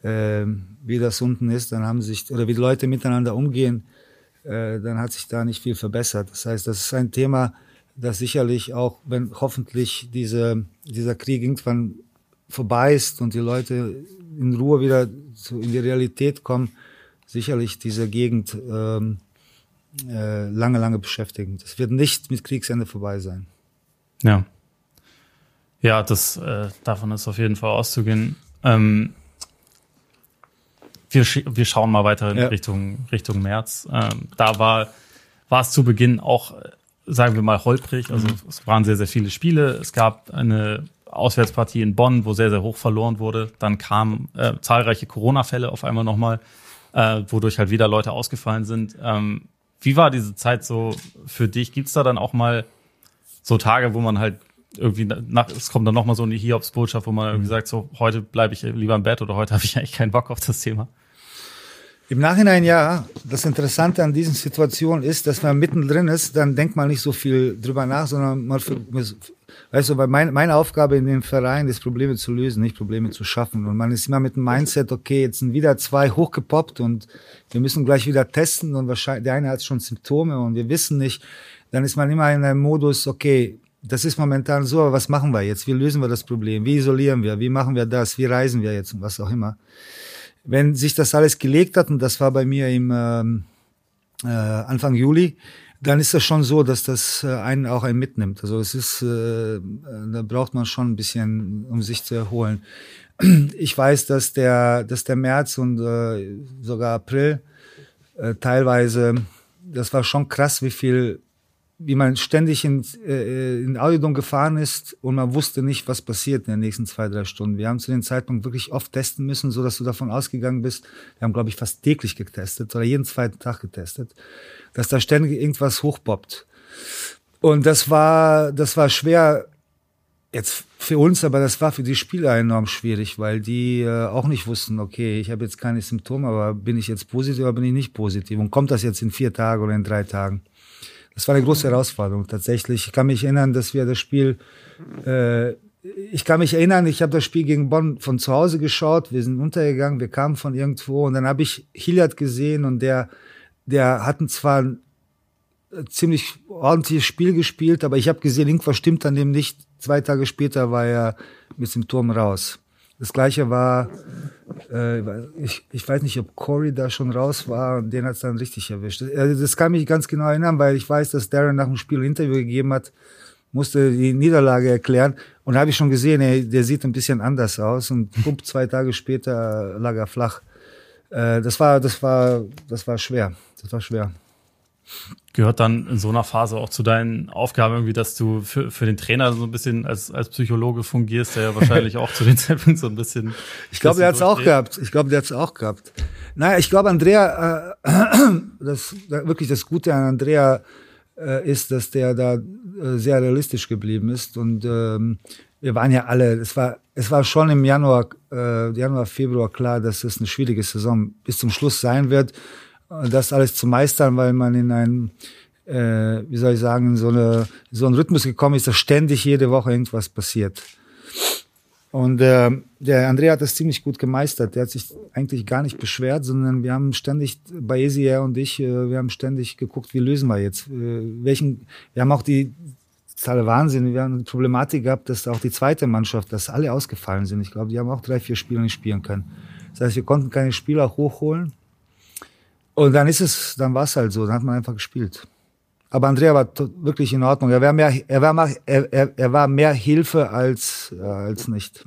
äh, wie das unten ist, dann haben sich, oder wie die Leute miteinander umgehen, äh, dann hat sich da nicht viel verbessert. Das heißt, das ist ein Thema, das sicherlich auch, wenn hoffentlich diese, dieser Krieg irgendwann vorbei ist und die Leute in Ruhe wieder zu, in die Realität kommen, sicherlich diese Gegend ähm, äh, lange, lange beschäftigen. Das wird nicht mit Kriegsende vorbei sein. Ja. Ja, das äh, davon ist auf jeden Fall auszugehen. Ähm, wir, wir schauen mal weiter in ja. Richtung, Richtung März. Ähm, da war, war es zu Beginn auch, sagen wir mal, holprig. Also mhm. es waren sehr, sehr viele Spiele. Es gab eine Auswärtspartie in Bonn, wo sehr, sehr hoch verloren wurde. Dann kamen äh, zahlreiche Corona-Fälle auf einmal nochmal, äh, wodurch halt wieder Leute ausgefallen sind. Ähm, wie war diese Zeit so für dich? Gibt's da dann auch mal so Tage, wo man halt irgendwie nach, es kommt dann nochmal so eine Hiobs-Botschaft, wo man irgendwie mhm. sagt, so heute bleibe ich lieber im Bett oder heute habe ich eigentlich keinen Bock auf das Thema? Im Nachhinein ja. Das Interessante an diesen Situationen ist, dass man mittendrin ist, dann denkt man nicht so viel drüber nach, sondern man, weißt du, weil mein, meine Aufgabe in dem Verein ist, Probleme zu lösen, nicht Probleme zu schaffen. Und man ist immer mit dem Mindset, okay, jetzt sind wieder zwei hochgepoppt und wir müssen gleich wieder testen und wahrscheinlich, der eine hat schon Symptome und wir wissen nicht. Dann ist man immer in einem Modus, okay, das ist momentan so, aber was machen wir jetzt? Wie lösen wir das Problem? Wie isolieren wir? Wie machen wir das? Wie reisen wir jetzt und was auch immer? Wenn sich das alles gelegt hat, und das war bei mir im ähm, äh, Anfang Juli, dann ist das schon so, dass das äh, einen auch einen mitnimmt. Also es ist, äh, da braucht man schon ein bisschen, um sich zu erholen. Ich weiß, dass der, dass der März und äh, sogar April äh, teilweise, das war schon krass, wie viel wie man ständig in, äh, in Audiodom gefahren ist und man wusste nicht, was passiert in den nächsten zwei, drei Stunden. Wir haben zu dem Zeitpunkt wirklich oft testen müssen, so dass du davon ausgegangen bist. Wir haben, glaube ich, fast täglich getestet oder jeden zweiten Tag getestet, dass da ständig irgendwas hochpoppt. Und das war, das war schwer jetzt für uns, aber das war für die Spieler enorm schwierig, weil die äh, auch nicht wussten, okay, ich habe jetzt keine Symptome, aber bin ich jetzt positiv oder bin ich nicht positiv? Und kommt das jetzt in vier Tagen oder in drei Tagen? Das war eine große Herausforderung tatsächlich. Ich kann mich erinnern, dass wir das Spiel, äh, ich kann mich erinnern, ich habe das Spiel gegen Bonn von zu Hause geschaut. Wir sind untergegangen, wir kamen von irgendwo und dann habe ich Hilliard gesehen und der, der hatten zwar ein ziemlich ordentliches Spiel gespielt, aber ich habe gesehen, irgendwas stimmt an dem nicht. Zwei Tage später war er mit dem Turm raus. Das gleiche war, äh, ich, ich weiß nicht, ob Corey da schon raus war und den hat es dann richtig erwischt. Also das kann mich ganz genau erinnern, weil ich weiß, dass Darren nach dem Spiel ein Interview gegeben hat, musste die Niederlage erklären und habe ich schon gesehen, ey, der sieht ein bisschen anders aus und pump, zwei Tage später lag er flach. Äh, das war, das war, das war schwer. Das war schwer gehört dann in so einer Phase auch zu deinen Aufgaben irgendwie, dass du für, für den Trainer so ein bisschen als, als Psychologe fungierst, der ja wahrscheinlich auch zu den Zeitpunkt so ein bisschen. Ich glaube, der hat es auch gehabt. Ich glaube, der hat es auch gehabt. Naja, ich glaube, Andrea, äh, das wirklich das Gute an Andrea äh, ist, dass der da äh, sehr realistisch geblieben ist und ähm, wir waren ja alle, es war, es war schon im Januar, äh, Januar, Februar klar, dass es eine schwierige Saison bis zum Schluss sein wird das alles zu meistern, weil man in einen, äh, wie soll ich sagen, so, eine, so einen Rhythmus gekommen ist, dass ständig jede Woche irgendwas passiert. Und äh, der Andrea hat das ziemlich gut gemeistert. Der hat sich eigentlich gar nicht beschwert, sondern wir haben ständig, bei Esia und ich, äh, wir haben ständig geguckt, wie lösen wir jetzt? Äh, welchen, wir haben auch die totale Wahnsinn. Wir haben eine Problematik gehabt, dass auch die zweite Mannschaft, dass alle ausgefallen sind. Ich glaube, die haben auch drei, vier Spiele nicht spielen können. Das heißt, wir konnten keine Spieler hochholen. Und dann ist es, dann war es halt so, dann hat man einfach gespielt. Aber Andrea war wirklich in Ordnung. Er war mehr, er war, mehr, er, er, war mehr Hilfe als, äh, als nicht.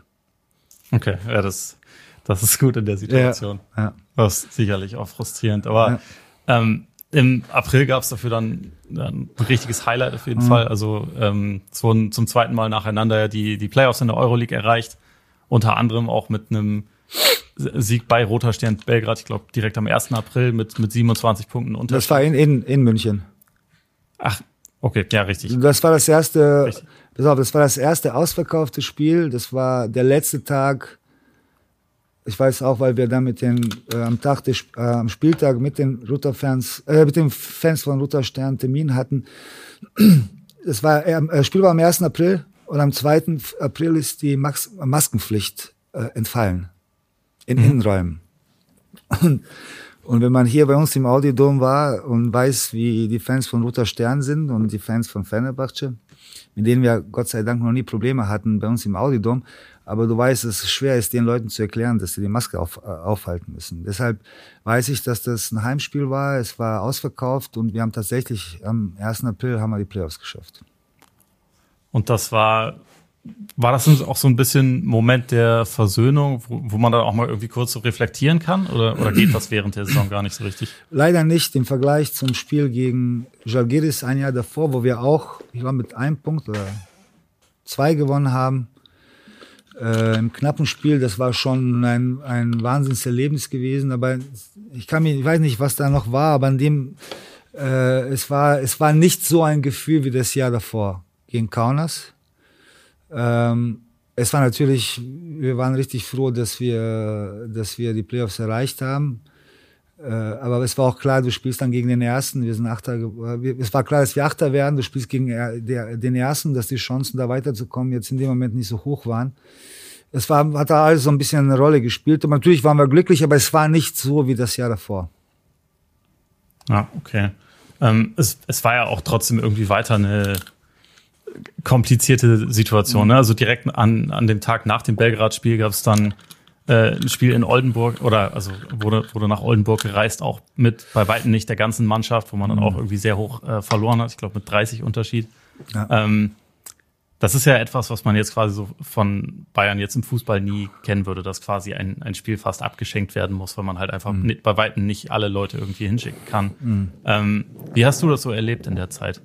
Okay, ja, das, das ist gut in der Situation. Ja, ja. Das ist sicherlich auch frustrierend. Aber ja. ähm, im April gab es dafür dann, dann, ein richtiges Highlight auf jeden mhm. Fall. Also ähm, es wurden zum zweiten Mal nacheinander die, die Playoffs in der Euroleague erreicht. Unter anderem auch mit einem Sieg bei Roter Stern Belgrad, ich glaube, direkt am 1. April mit, mit 27 Punkten unter. Das war in, in, in München. Ach, okay, ja, richtig. Das war das erste, pass auf, das war das erste ausverkaufte Spiel. Das war der letzte Tag. Ich weiß auch, weil wir dann mit den, äh, am Tag des, äh, am Spieltag mit den Router-Fans, äh, mit den Fans von Roter Stern Termin hatten. Das war, äh, das Spiel war am 1. April und am 2. April ist die Max Maskenpflicht äh, entfallen in mhm. Innenräumen. Und, und wenn man hier bei uns im Audiodom war und weiß, wie die Fans von Roter Stern sind und die Fans von Fenerbahce, mit denen wir Gott sei Dank noch nie Probleme hatten bei uns im Audiodom, aber du weißt, dass es schwer ist, den Leuten zu erklären, dass sie die Maske auf, äh, aufhalten müssen. Deshalb weiß ich, dass das ein Heimspiel war, es war ausverkauft und wir haben tatsächlich am 1. April haben wir die Playoffs geschafft. Und das war war das auch so ein bisschen Moment der Versöhnung, wo, wo man dann auch mal irgendwie kurz so reflektieren kann? Oder, oder geht das während der Saison gar nicht so richtig? Leider nicht. Im Vergleich zum Spiel gegen Jalgiris ein Jahr davor, wo wir auch, ich glaube, mit einem Punkt oder zwei gewonnen haben, äh, im knappen Spiel, das war schon ein, ein Wahnsinnserlebnis gewesen. Aber ich kann mir, ich weiß nicht, was da noch war, aber an dem, äh, es war, es war nicht so ein Gefühl wie das Jahr davor gegen Kaunas. Ähm, es war natürlich, wir waren richtig froh, dass wir, dass wir die Playoffs erreicht haben. Äh, aber es war auch klar, du spielst dann gegen den Ersten. Wir sind Achter. Es war klar, dass wir Achter werden. Du spielst gegen den Ersten, dass die Chancen, da weiterzukommen, jetzt in dem Moment nicht so hoch waren. Es war, hat da alles so ein bisschen eine Rolle gespielt. Und natürlich waren wir glücklich, aber es war nicht so wie das Jahr davor. Ah, okay. Ähm, es, es war ja auch trotzdem irgendwie weiter eine komplizierte Situation. Ne? Also direkt an, an dem Tag nach dem Belgrad-Spiel gab es dann äh, ein Spiel in Oldenburg oder also wurde, wurde nach Oldenburg gereist, auch mit bei weitem nicht der ganzen Mannschaft, wo man dann mhm. auch irgendwie sehr hoch äh, verloren hat. Ich glaube mit 30 Unterschied. Ja. Ähm, das ist ja etwas, was man jetzt quasi so von Bayern jetzt im Fußball nie kennen würde, dass quasi ein, ein Spiel fast abgeschenkt werden muss, weil man halt einfach mhm. bei weitem nicht alle Leute irgendwie hinschicken kann. Mhm. Ähm, wie hast du das so erlebt in der Zeit?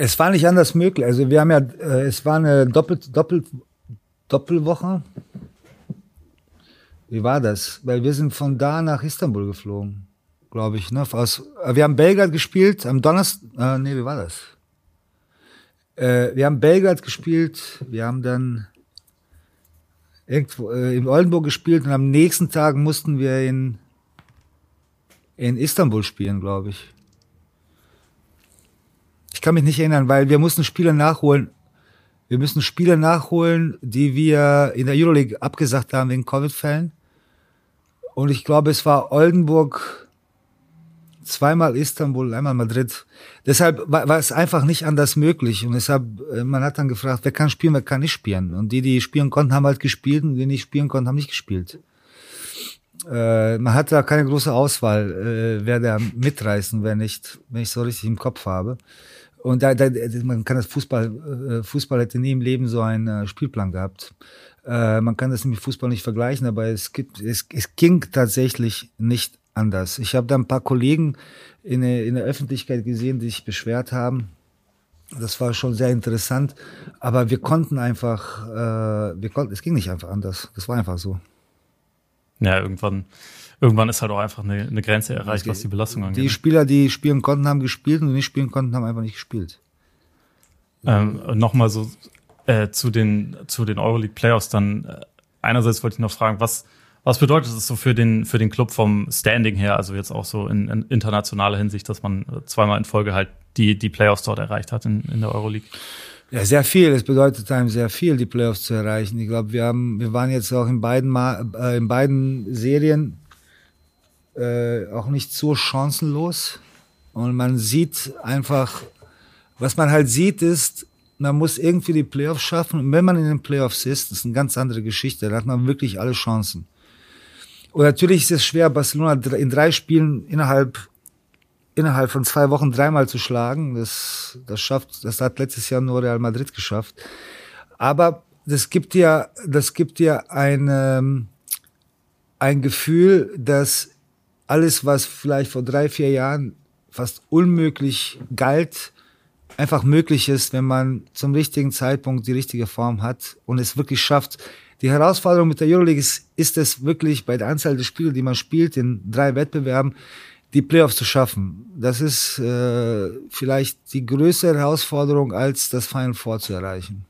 Es war nicht anders möglich. Also wir haben ja, äh, es war eine Doppel, Doppel, Doppelwoche. Wie war das? Weil wir sind von da nach Istanbul geflogen, glaube ich. Ne? Aus, äh, wir haben Belgrad gespielt am Donnerstag. Äh, nee, wie war das? Äh, wir haben Belgrad gespielt. Wir haben dann irgendwo äh, in Oldenburg gespielt und am nächsten Tag mussten wir in in Istanbul spielen, glaube ich. Ich kann mich nicht erinnern, weil wir mussten Spiele nachholen. Wir müssen Spiele nachholen, die wir in der Euroleague abgesagt haben wegen Covid-Fällen. Und ich glaube, es war Oldenburg, zweimal Istanbul, einmal Madrid. Deshalb war, war, es einfach nicht anders möglich. Und deshalb, äh, man hat dann gefragt, wer kann spielen, wer kann nicht spielen. Und die, die spielen konnten, haben halt gespielt und die nicht spielen konnten, haben nicht gespielt. Äh, man hat da keine große Auswahl, äh, wer da mitreißen, wer nicht, wenn ich so richtig im Kopf habe. Und da, da, man kann das Fußball, äh, Fußball hätte nie im Leben so einen äh, Spielplan gehabt. Äh, man kann das mit Fußball nicht vergleichen, aber es gibt, es, es ging tatsächlich nicht anders. Ich habe da ein paar Kollegen in, in der Öffentlichkeit gesehen, die sich beschwert haben. Das war schon sehr interessant, aber wir konnten einfach, wir konnten, es ging nicht einfach anders. Das war einfach so. Ja, irgendwann irgendwann ist halt auch einfach eine, eine Grenze erreicht, was die Belastung angeht. Die ne? Spieler, die spielen konnten, haben gespielt und die nicht spielen konnten, haben einfach nicht gespielt. Ähm, Nochmal so äh, zu den, zu den Euroleague Playoffs dann. Äh, einerseits wollte ich noch fragen, was, was bedeutet es so für den, für den Club vom Standing her, also jetzt auch so in, in internationaler Hinsicht, dass man zweimal in Folge halt die, die Playoffs dort erreicht hat in, in der Euroleague? Ja, sehr viel. Es bedeutet einem sehr viel, die Playoffs zu erreichen. Ich glaube, wir haben, wir waren jetzt auch in beiden, äh, in beiden Serien äh, auch nicht so chancenlos. Und man sieht einfach, was man halt sieht, ist, man muss irgendwie die Playoffs schaffen. Und wenn man in den Playoffs ist, das ist eine ganz andere Geschichte. Da hat man wirklich alle Chancen. Und natürlich ist es schwer, Barcelona in drei Spielen innerhalb innerhalb von zwei Wochen dreimal zu schlagen. Das, das schafft, das hat letztes Jahr nur Real Madrid geschafft. Aber das gibt ja, das gibt ja ein, ähm, ein Gefühl, dass alles, was vielleicht vor drei, vier Jahren fast unmöglich galt, einfach möglich ist, wenn man zum richtigen Zeitpunkt die richtige Form hat und es wirklich schafft. Die Herausforderung mit der Euroleague ist, ist es wirklich bei der Anzahl der Spiele, die man spielt, in drei Wettbewerben, die Playoffs zu schaffen. Das ist äh, vielleicht die größere Herausforderung, als das Final Four zu erreichen.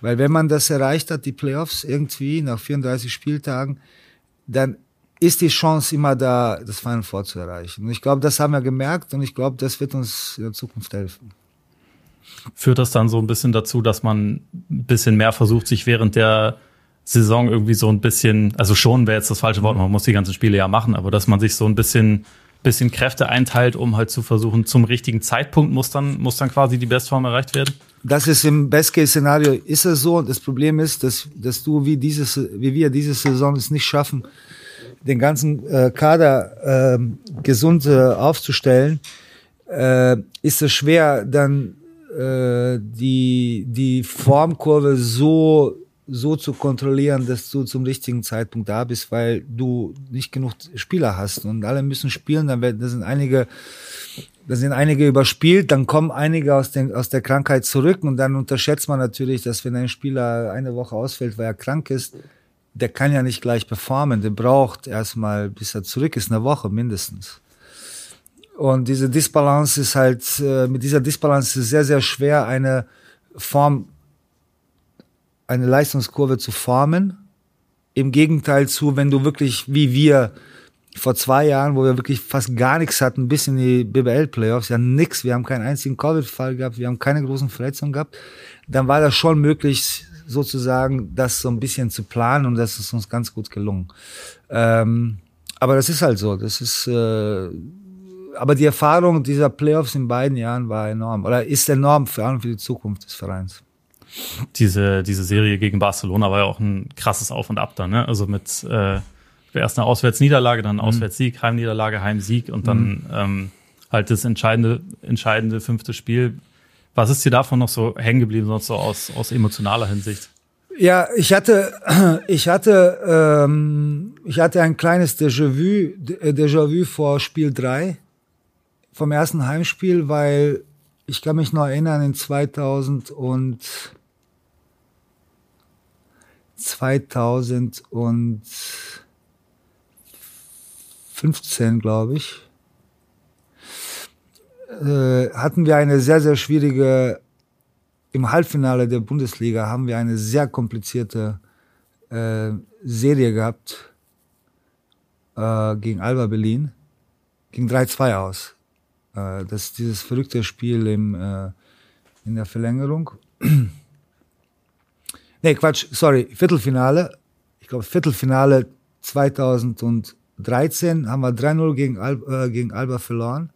Weil wenn man das erreicht hat, die Playoffs irgendwie nach 34 Spieltagen, dann ist die Chance immer da, das Final Four zu erreichen. Und ich glaube, das haben wir gemerkt und ich glaube, das wird uns in der Zukunft helfen. Führt das dann so ein bisschen dazu, dass man ein bisschen mehr versucht, sich während der Saison irgendwie so ein bisschen, also schon wäre jetzt das falsche Wort, man muss die ganzen Spiele ja machen, aber dass man sich so ein bisschen, bisschen Kräfte einteilt, um halt zu versuchen, zum richtigen Zeitpunkt muss dann, muss dann quasi die Bestform erreicht werden? Das ist im Best-Case-Szenario ist es so. Und das Problem ist, dass, dass du wie dieses, wie wir diese Saison es nicht schaffen, den ganzen äh, Kader äh, gesund äh, aufzustellen, äh, ist es schwer, dann äh, die, die Formkurve so, so zu kontrollieren, dass du zum richtigen Zeitpunkt da bist, weil du nicht genug Spieler hast und alle müssen spielen, dann werden, das sind einige, da sind einige überspielt, dann kommen einige aus, den, aus der Krankheit zurück und dann unterschätzt man natürlich, dass wenn ein Spieler eine Woche ausfällt, weil er krank ist, der kann ja nicht gleich performen, der braucht erstmal, bis er zurück ist, eine Woche mindestens. Und diese Disbalance ist halt, äh, mit dieser Disbalance ist sehr, sehr schwer, eine Form, eine Leistungskurve zu formen. Im Gegenteil zu, wenn du wirklich, wie wir vor zwei Jahren, wo wir wirklich fast gar nichts hatten, bis in die BBL-Playoffs, ja nix, wir haben keinen einzigen Covid-Fall gehabt, wir haben keine großen Verletzungen gehabt, dann war das schon möglich, sozusagen, das so ein bisschen zu planen und das ist uns ganz gut gelungen. Ähm, aber das ist halt so, das ist, äh, aber die Erfahrung dieser Playoffs in beiden Jahren war enorm oder ist enorm vor allem für die Zukunft des Vereins. Diese, diese Serie gegen Barcelona war ja auch ein krasses Auf und Ab da, ne? Also mit äh, erst eine Auswärtsniederlage, dann mhm. Auswärtssieg, Heimniederlage, Heimsieg und dann mhm. ähm, halt das entscheidende, entscheidende fünfte Spiel. Was ist dir davon noch so hängen geblieben, sonst so aus, aus emotionaler Hinsicht? Ja, ich hatte, ich hatte, ähm, ich hatte ein kleines Déjà-vu, Déjà-vu vor Spiel drei vom ersten Heimspiel, weil ich kann mich noch erinnern, in 2000 und 2015, glaube ich, äh, hatten wir eine sehr, sehr schwierige, im Halbfinale der Bundesliga haben wir eine sehr komplizierte äh, Serie gehabt äh, gegen Alba Berlin. Ging 3-2 aus. Äh, das dieses verrückte Spiel im, äh, in der Verlängerung. nee, Quatsch, sorry, Viertelfinale. Ich glaube, Viertelfinale 2013 haben wir 3-0 gegen, Al äh, gegen Alba verloren.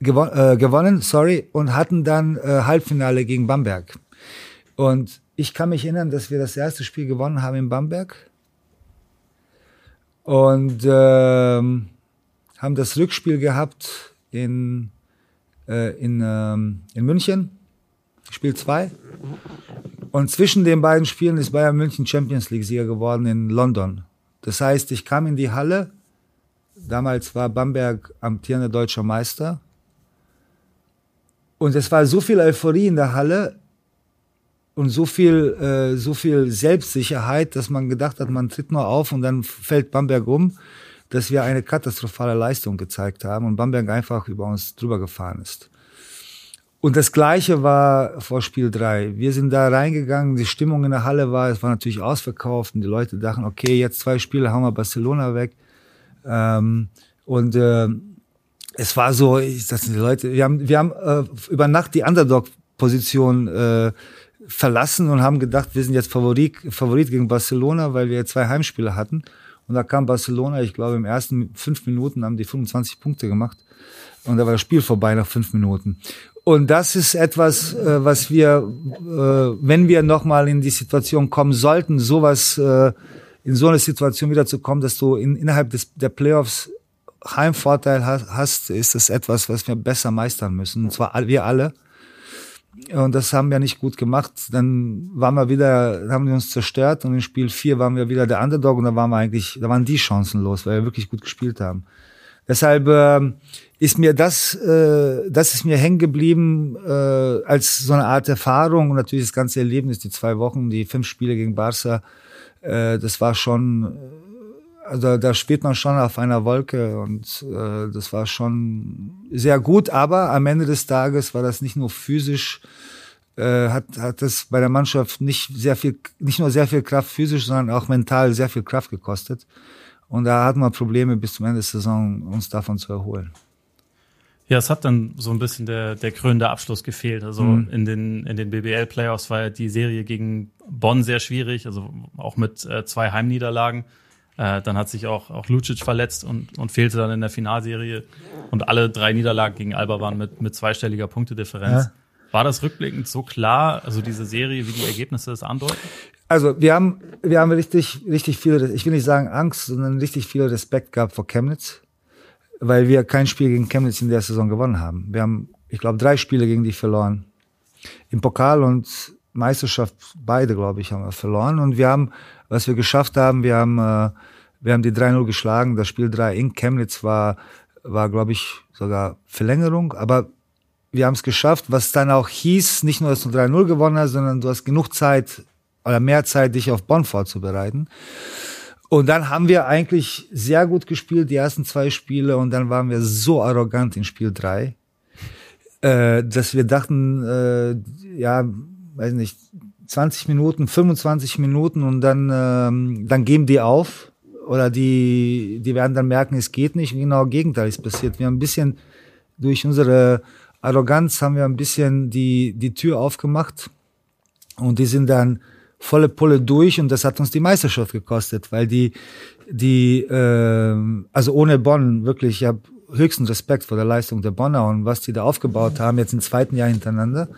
Gewon äh, gewonnen, sorry, und hatten dann äh, Halbfinale gegen Bamberg. Und ich kann mich erinnern, dass wir das erste Spiel gewonnen haben in Bamberg. Und ähm, haben das Rückspiel gehabt in, äh, in, ähm, in München, Spiel 2. Und zwischen den beiden Spielen ist Bayern München Champions League-Sieger geworden in London. Das heißt, ich kam in die Halle. Damals war Bamberg amtierender deutscher Meister. Und es war so viel Euphorie in der Halle und so viel, äh, so viel Selbstsicherheit, dass man gedacht hat, man tritt nur auf und dann fällt Bamberg um dass wir eine katastrophale Leistung gezeigt haben und Bamberg einfach über uns drüber gefahren ist. Und das Gleiche war vor Spiel drei. Wir sind da reingegangen, die Stimmung in der Halle war, es war natürlich ausverkauft und die Leute dachten, okay, jetzt zwei Spiele haben wir Barcelona weg. Ähm, und äh, es war so, ich, die Leute, wir haben, wir haben äh, über Nacht die Underdog-Position äh, verlassen und haben gedacht, wir sind jetzt Favorit, Favorit gegen Barcelona, weil wir zwei Heimspiele hatten. Und da kam Barcelona, ich glaube, im ersten fünf Minuten haben die 25 Punkte gemacht. Und da war das Spiel vorbei nach fünf Minuten. Und das ist etwas, äh, was wir, äh, wenn wir nochmal in die Situation kommen sollten, sowas, äh, in so eine Situation wieder zu kommen, dass du in, innerhalb des, der Playoffs Heimvorteil hast, ist das etwas, was wir besser meistern müssen. Und zwar wir alle. Und das haben wir nicht gut gemacht. Dann waren wir wieder, haben wir uns zerstört und in Spiel 4 waren wir wieder der Underdog und da waren wir eigentlich, da waren die Chancen los, weil wir wirklich gut gespielt haben. Deshalb äh, ist mir das, äh, das ist mir hängen geblieben äh, als so eine Art Erfahrung und natürlich das ganze Erlebnis, die zwei Wochen, die fünf Spiele gegen Barca, äh, das war schon also da spielt man schon auf einer Wolke und äh, das war schon sehr gut, aber am Ende des Tages war das nicht nur physisch, äh, hat, hat das bei der Mannschaft nicht sehr viel, nicht nur sehr viel Kraft physisch, sondern auch mental sehr viel Kraft gekostet. Und da hatten wir Probleme bis zum Ende der Saison, uns davon zu erholen. Ja, es hat dann so ein bisschen der, der krönende Abschluss gefehlt. Also mhm. in den, in den BBL-Playoffs war ja die Serie gegen Bonn sehr schwierig, also auch mit äh, zwei Heimniederlagen. Äh, dann hat sich auch, auch Lucic verletzt und, und fehlte dann in der Finalserie. Und alle drei Niederlagen gegen Alba waren mit, mit zweistelliger Punktedifferenz. Ja. War das rückblickend so klar, also diese Serie, wie die Ergebnisse es andeuten? Also wir haben, wir haben richtig, richtig viel, ich will nicht sagen Angst, sondern richtig viel Respekt gehabt vor Chemnitz, weil wir kein Spiel gegen Chemnitz in der Saison gewonnen haben. Wir haben ich glaube, drei Spiele gegen die verloren. Im Pokal und Meisterschaft beide, glaube ich, haben wir verloren. Und wir haben, was wir geschafft haben, wir haben, äh, wir haben die 3-0 geschlagen. Das Spiel 3 in Chemnitz war, war, glaube ich, sogar Verlängerung. Aber wir haben es geschafft, was dann auch hieß, nicht nur, dass du 3-0 gewonnen hast, sondern du hast genug Zeit oder mehr Zeit, dich auf Bonn vorzubereiten. Und dann haben wir eigentlich sehr gut gespielt, die ersten zwei Spiele, und dann waren wir so arrogant in Spiel 3, äh, dass wir dachten, äh, ja, weiß nicht, 20 Minuten, 25 Minuten und dann, ähm, dann geben die auf oder die, die werden dann merken, es geht nicht. Genau Gegenteil ist passiert. Wir haben ein bisschen durch unsere Arroganz haben wir ein bisschen die, die Tür aufgemacht und die sind dann volle Pulle durch und das hat uns die Meisterschaft gekostet, weil die, die, äh, also ohne Bonn wirklich, ich habe höchsten Respekt vor der Leistung der Bonner und was die da aufgebaut haben, jetzt im zweiten Jahr hintereinander.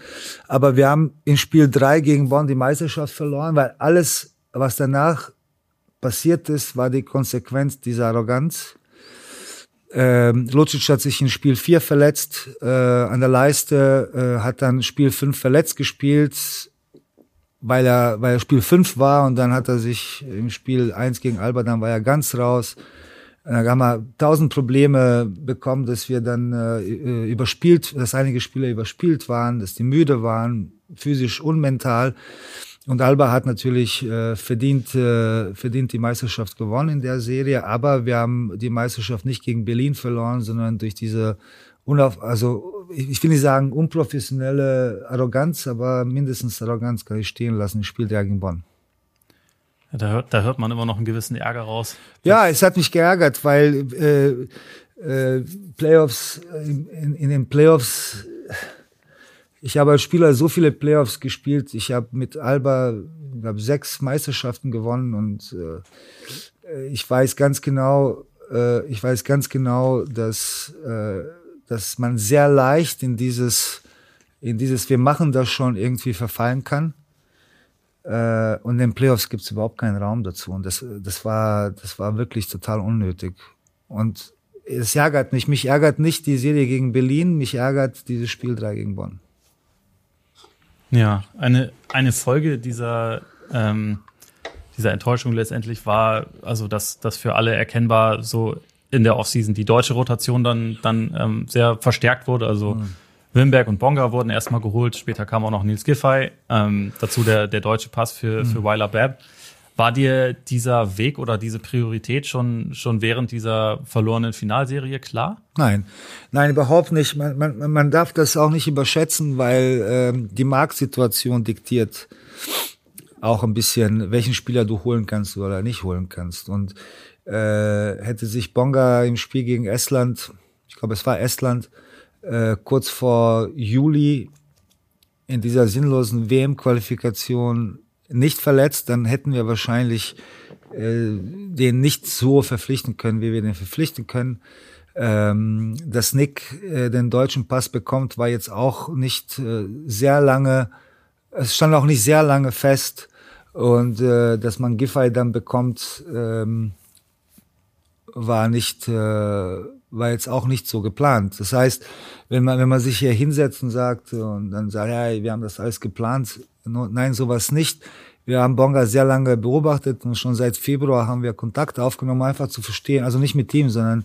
Aber wir haben in Spiel drei gegen Bonn die Meisterschaft verloren, weil alles, was danach passiert ist, war die Konsequenz dieser Arroganz. Ähm, Lucic hat sich in Spiel 4 verletzt, äh, an der Leiste, äh, hat dann Spiel 5 verletzt gespielt, weil er, weil er Spiel 5 war und dann hat er sich im Spiel 1 gegen Alba, dann war er ganz raus. Da haben wir tausend Probleme bekommen, dass wir dann äh, überspielt, dass einige Spieler überspielt waren, dass die müde waren, physisch und mental. Und Alba hat natürlich äh, verdient, äh, verdient die Meisterschaft gewonnen in der Serie, aber wir haben die Meisterschaft nicht gegen Berlin verloren, sondern durch diese unauf, also ich will nicht sagen unprofessionelle Arroganz, aber mindestens Arroganz kann ich stehen lassen. Ich spiele ja gegen Bonn. Da hört, da hört man immer noch einen gewissen Ärger raus. Ja, es hat mich geärgert, weil äh, äh, Playoffs in, in den Playoffs ich habe als Spieler so viele Playoffs gespielt. Ich habe mit Alba glaub, sechs Meisterschaften gewonnen und äh, ich weiß ganz genau, äh, ich weiß ganz genau, dass, äh, dass man sehr leicht in dieses, in dieses, wir machen das schon irgendwie verfallen kann. Äh, und in den Playoffs gibt es überhaupt keinen Raum dazu. Und das, das war, das war wirklich total unnötig. Und es ärgert mich. Mich ärgert nicht die Serie gegen Berlin, mich ärgert dieses Spiel 3 gegen Bonn. Ja, eine, eine Folge dieser, ähm, dieser Enttäuschung letztendlich war, also dass, dass für alle erkennbar so in der Offseason die deutsche Rotation dann, dann ähm, sehr verstärkt wurde. Also mhm. Wimberg und Bonga wurden erstmal geholt, später kam auch noch Nils Giffey, ähm, dazu der, der deutsche Pass für, mhm. für Weiler Babb. War dir dieser Weg oder diese Priorität schon, schon während dieser verlorenen Finalserie klar? Nein, nein, überhaupt nicht. Man, man, man darf das auch nicht überschätzen, weil ähm, die Marktsituation diktiert auch ein bisschen, welchen Spieler du holen kannst oder nicht holen kannst. Und äh, hätte sich Bonga im Spiel gegen Estland, ich glaube es war Estland, äh, kurz vor Juli in dieser sinnlosen WM-Qualifikation nicht verletzt, dann hätten wir wahrscheinlich äh, den nicht so verpflichten können, wie wir den verpflichten können. Ähm, dass Nick äh, den deutschen Pass bekommt, war jetzt auch nicht äh, sehr lange, es stand auch nicht sehr lange fest. Und äh, dass man Giffey dann bekommt, ähm, war nicht, äh, war jetzt auch nicht so geplant. Das heißt, wenn man, wenn man sich hier hinsetzt und sagt und dann sagt, ja, wir haben das alles geplant, Nein, sowas nicht. Wir haben Bonga sehr lange beobachtet und schon seit Februar haben wir Kontakte aufgenommen, einfach zu verstehen, also nicht mit ihm, sondern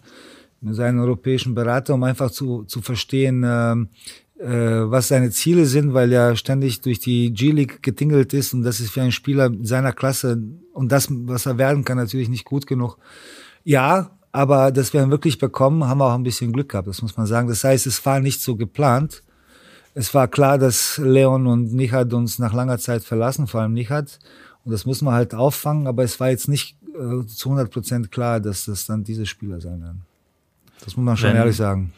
mit seinen europäischen Berater, um einfach zu, zu verstehen, äh, äh, was seine Ziele sind, weil er ständig durch die G-League getingelt ist und das ist für einen Spieler seiner Klasse und das, was er werden kann, natürlich nicht gut genug. Ja, aber dass wir ihn wirklich bekommen, haben wir auch ein bisschen Glück gehabt, das muss man sagen. Das heißt, es war nicht so geplant es war klar, dass Leon und Nihat uns nach langer Zeit verlassen, vor allem Nihat. Und das muss man halt auffangen, aber es war jetzt nicht äh, zu 100 Prozent klar, dass das dann diese Spieler sein werden. Das muss man schon wenn, ehrlich sagen.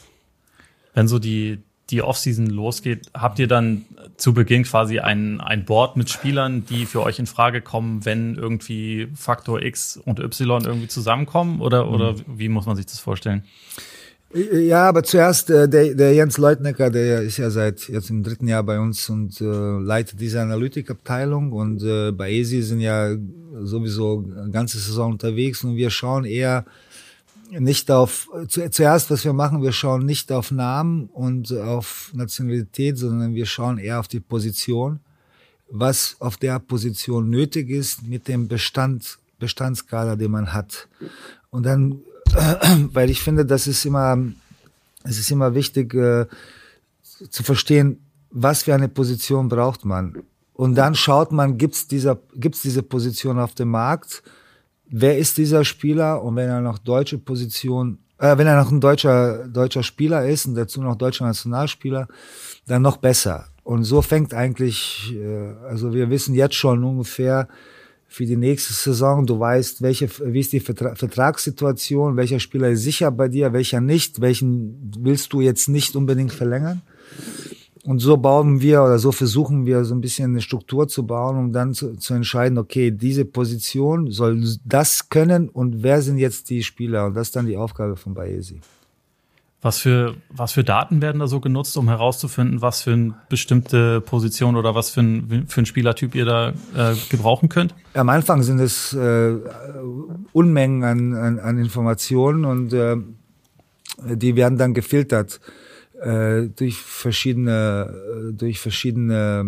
Wenn so die, die Offseason losgeht, habt ihr dann zu Beginn quasi ein, ein Board mit Spielern, die für euch in Frage kommen, wenn irgendwie Faktor X und Y irgendwie zusammenkommen? Oder, mhm. oder wie muss man sich das vorstellen? Ja, aber zuerst äh, der, der Jens Leutnecker, der ist ja seit jetzt im dritten Jahr bei uns und äh, leitet diese Analytikabteilung und äh, bei ESI sind ja sowieso ganze Saison unterwegs und wir schauen eher, nicht auf, zu, zuerst, was wir machen, wir schauen nicht auf Namen und auf Nationalität, sondern wir schauen eher auf die Position, was auf der Position nötig ist mit dem Bestand, Bestandskader, den man hat. Und dann, weil ich finde, das ist immer, es ist immer wichtig äh, zu verstehen, was für eine Position braucht man. Und dann schaut man, gibt's dieser, gibt's diese Position auf dem Markt? Wer ist dieser Spieler und wenn er noch deutsche Position, äh, wenn er noch ein deutscher, deutscher Spieler ist und dazu noch deutscher Nationalspieler, dann noch besser. Und so fängt eigentlich, äh, also wir wissen jetzt schon ungefähr für die nächste Saison, du weißt, welche, wie ist die Vertra Vertragssituation, welcher Spieler ist sicher bei dir, welcher nicht, welchen willst du jetzt nicht unbedingt verlängern. Und so bauen wir oder so versuchen wir so ein bisschen eine Struktur zu bauen, um dann zu, zu entscheiden, okay, diese Position soll das können und wer sind jetzt die Spieler? Und das ist dann die Aufgabe von Baesi. Was für, was für Daten werden da so genutzt, um herauszufinden, was für eine bestimmte Position oder was für ein, für ein Spielertyp ihr da äh, gebrauchen könnt? Am Anfang sind es äh, Unmengen an, an, an Informationen und äh, die werden dann gefiltert durch verschiedene, äh, durch verschiedene,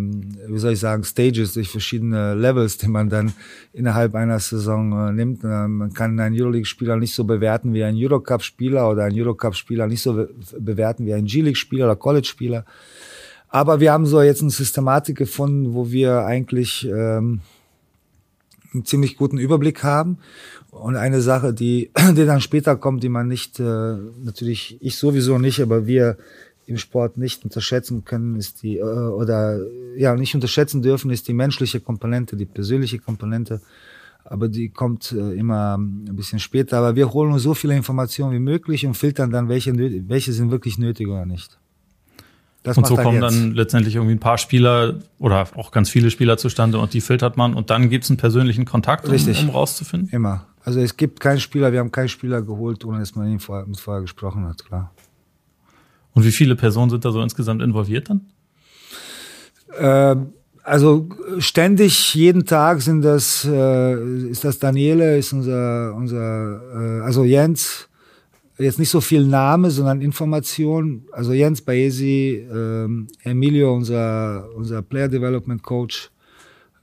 wie soll ich sagen, Stages, durch verschiedene Levels, die man dann innerhalb einer Saison äh, nimmt. Äh, man kann einen Euroleague-Spieler nicht so bewerten wie einen Eurocup-Spieler oder einen Eurocup-Spieler nicht so be bewerten wie einen G-League-Spieler oder College-Spieler. Aber wir haben so jetzt eine Systematik gefunden, wo wir eigentlich ähm, einen ziemlich guten Überblick haben. Und eine Sache, die, die dann später kommt, die man nicht, äh, natürlich ich sowieso nicht, aber wir im Sport nicht unterschätzen können, ist die, äh, oder ja, nicht unterschätzen dürfen, ist die menschliche Komponente, die persönliche Komponente. Aber die kommt äh, immer ein bisschen später. Aber wir holen uns so viele Informationen wie möglich und filtern dann, welche, welche sind wirklich nötig oder nicht. Das und so kommen jetzt. dann letztendlich irgendwie ein paar Spieler oder auch ganz viele Spieler zustande und die filtert man und dann gibt es einen persönlichen Kontakt, um, Richtig. um rauszufinden? Immer. Also es gibt keinen Spieler, wir haben keinen Spieler geholt, ohne dass man ihn vorher, mit vorher gesprochen hat, klar. Und wie viele Personen sind da so insgesamt involviert dann? Äh, also ständig, jeden Tag sind das, äh, ist das Daniele, ist unser, unser äh, also Jens, jetzt nicht so viel Name, sondern Information. Also Jens Baesi, ähm, Emilio, unser, unser Player Development Coach.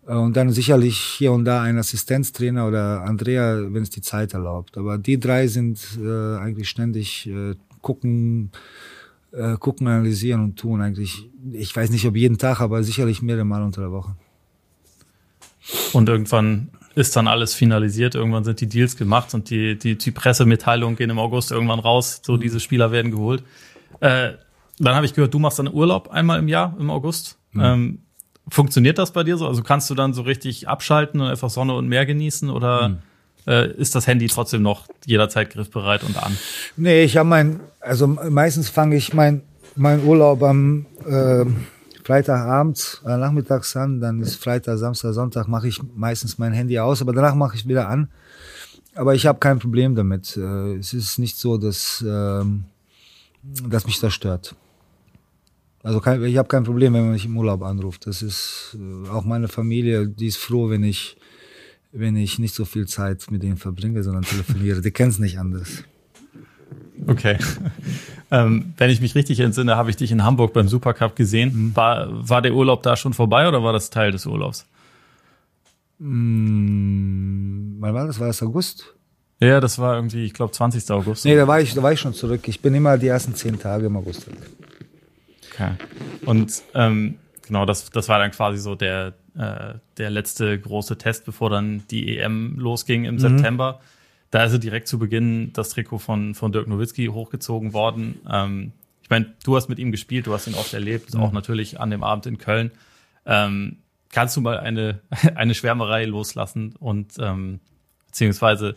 Äh, und dann sicherlich hier und da ein Assistenztrainer oder Andrea, wenn es die Zeit erlaubt. Aber die drei sind äh, eigentlich ständig äh, gucken, äh, gucken, analysieren und tun eigentlich. Ich weiß nicht, ob jeden Tag, aber sicherlich mehrere Mal unter der Woche. Und irgendwann ist dann alles finalisiert. Irgendwann sind die Deals gemacht und die, die, die Pressemitteilungen gehen im August irgendwann raus. So, mhm. diese Spieler werden geholt. Äh, dann habe ich gehört, du machst dann Urlaub einmal im Jahr im August. Mhm. Ähm, funktioniert das bei dir so? Also kannst du dann so richtig abschalten und einfach Sonne und Meer genießen oder mhm. äh, ist das Handy trotzdem noch jederzeit griffbereit und an? Nee, ich habe mein, also meistens fange ich mein, mein Urlaub am äh, Freitagabend, äh, nachmittags an, dann ist Freitag, Samstag, Sonntag mache ich meistens mein Handy aus, aber danach mache ich wieder an. Aber ich habe kein Problem damit. Äh, es ist nicht so, dass, äh, dass mich das stört. Also kein, ich habe kein Problem, wenn man mich im Urlaub anruft. Das ist äh, auch meine Familie, die ist froh, wenn ich, wenn ich nicht so viel Zeit mit denen verbringe, sondern telefoniere. Die kennen es nicht anders. Okay. ähm, wenn ich mich richtig entsinne, habe ich dich in Hamburg beim Supercup gesehen. Mhm. War, war der Urlaub da schon vorbei oder war das Teil des Urlaubs? Hm, wann war das? War das August? Ja, das war irgendwie, ich glaube, 20. August. Nee, da war ich, da war ich schon zurück. Ich bin immer die ersten zehn Tage im August zurück. Okay. Und ähm, genau, das, das war dann quasi so der, äh, der letzte große Test, bevor dann die EM losging im mhm. September. Da ist er direkt zu Beginn das Trikot von, von Dirk Nowitzki hochgezogen worden. Ähm, ich meine, du hast mit ihm gespielt, du hast ihn oft erlebt, mhm. auch natürlich an dem Abend in Köln. Ähm, kannst du mal eine, eine Schwärmerei loslassen und ähm, beziehungsweise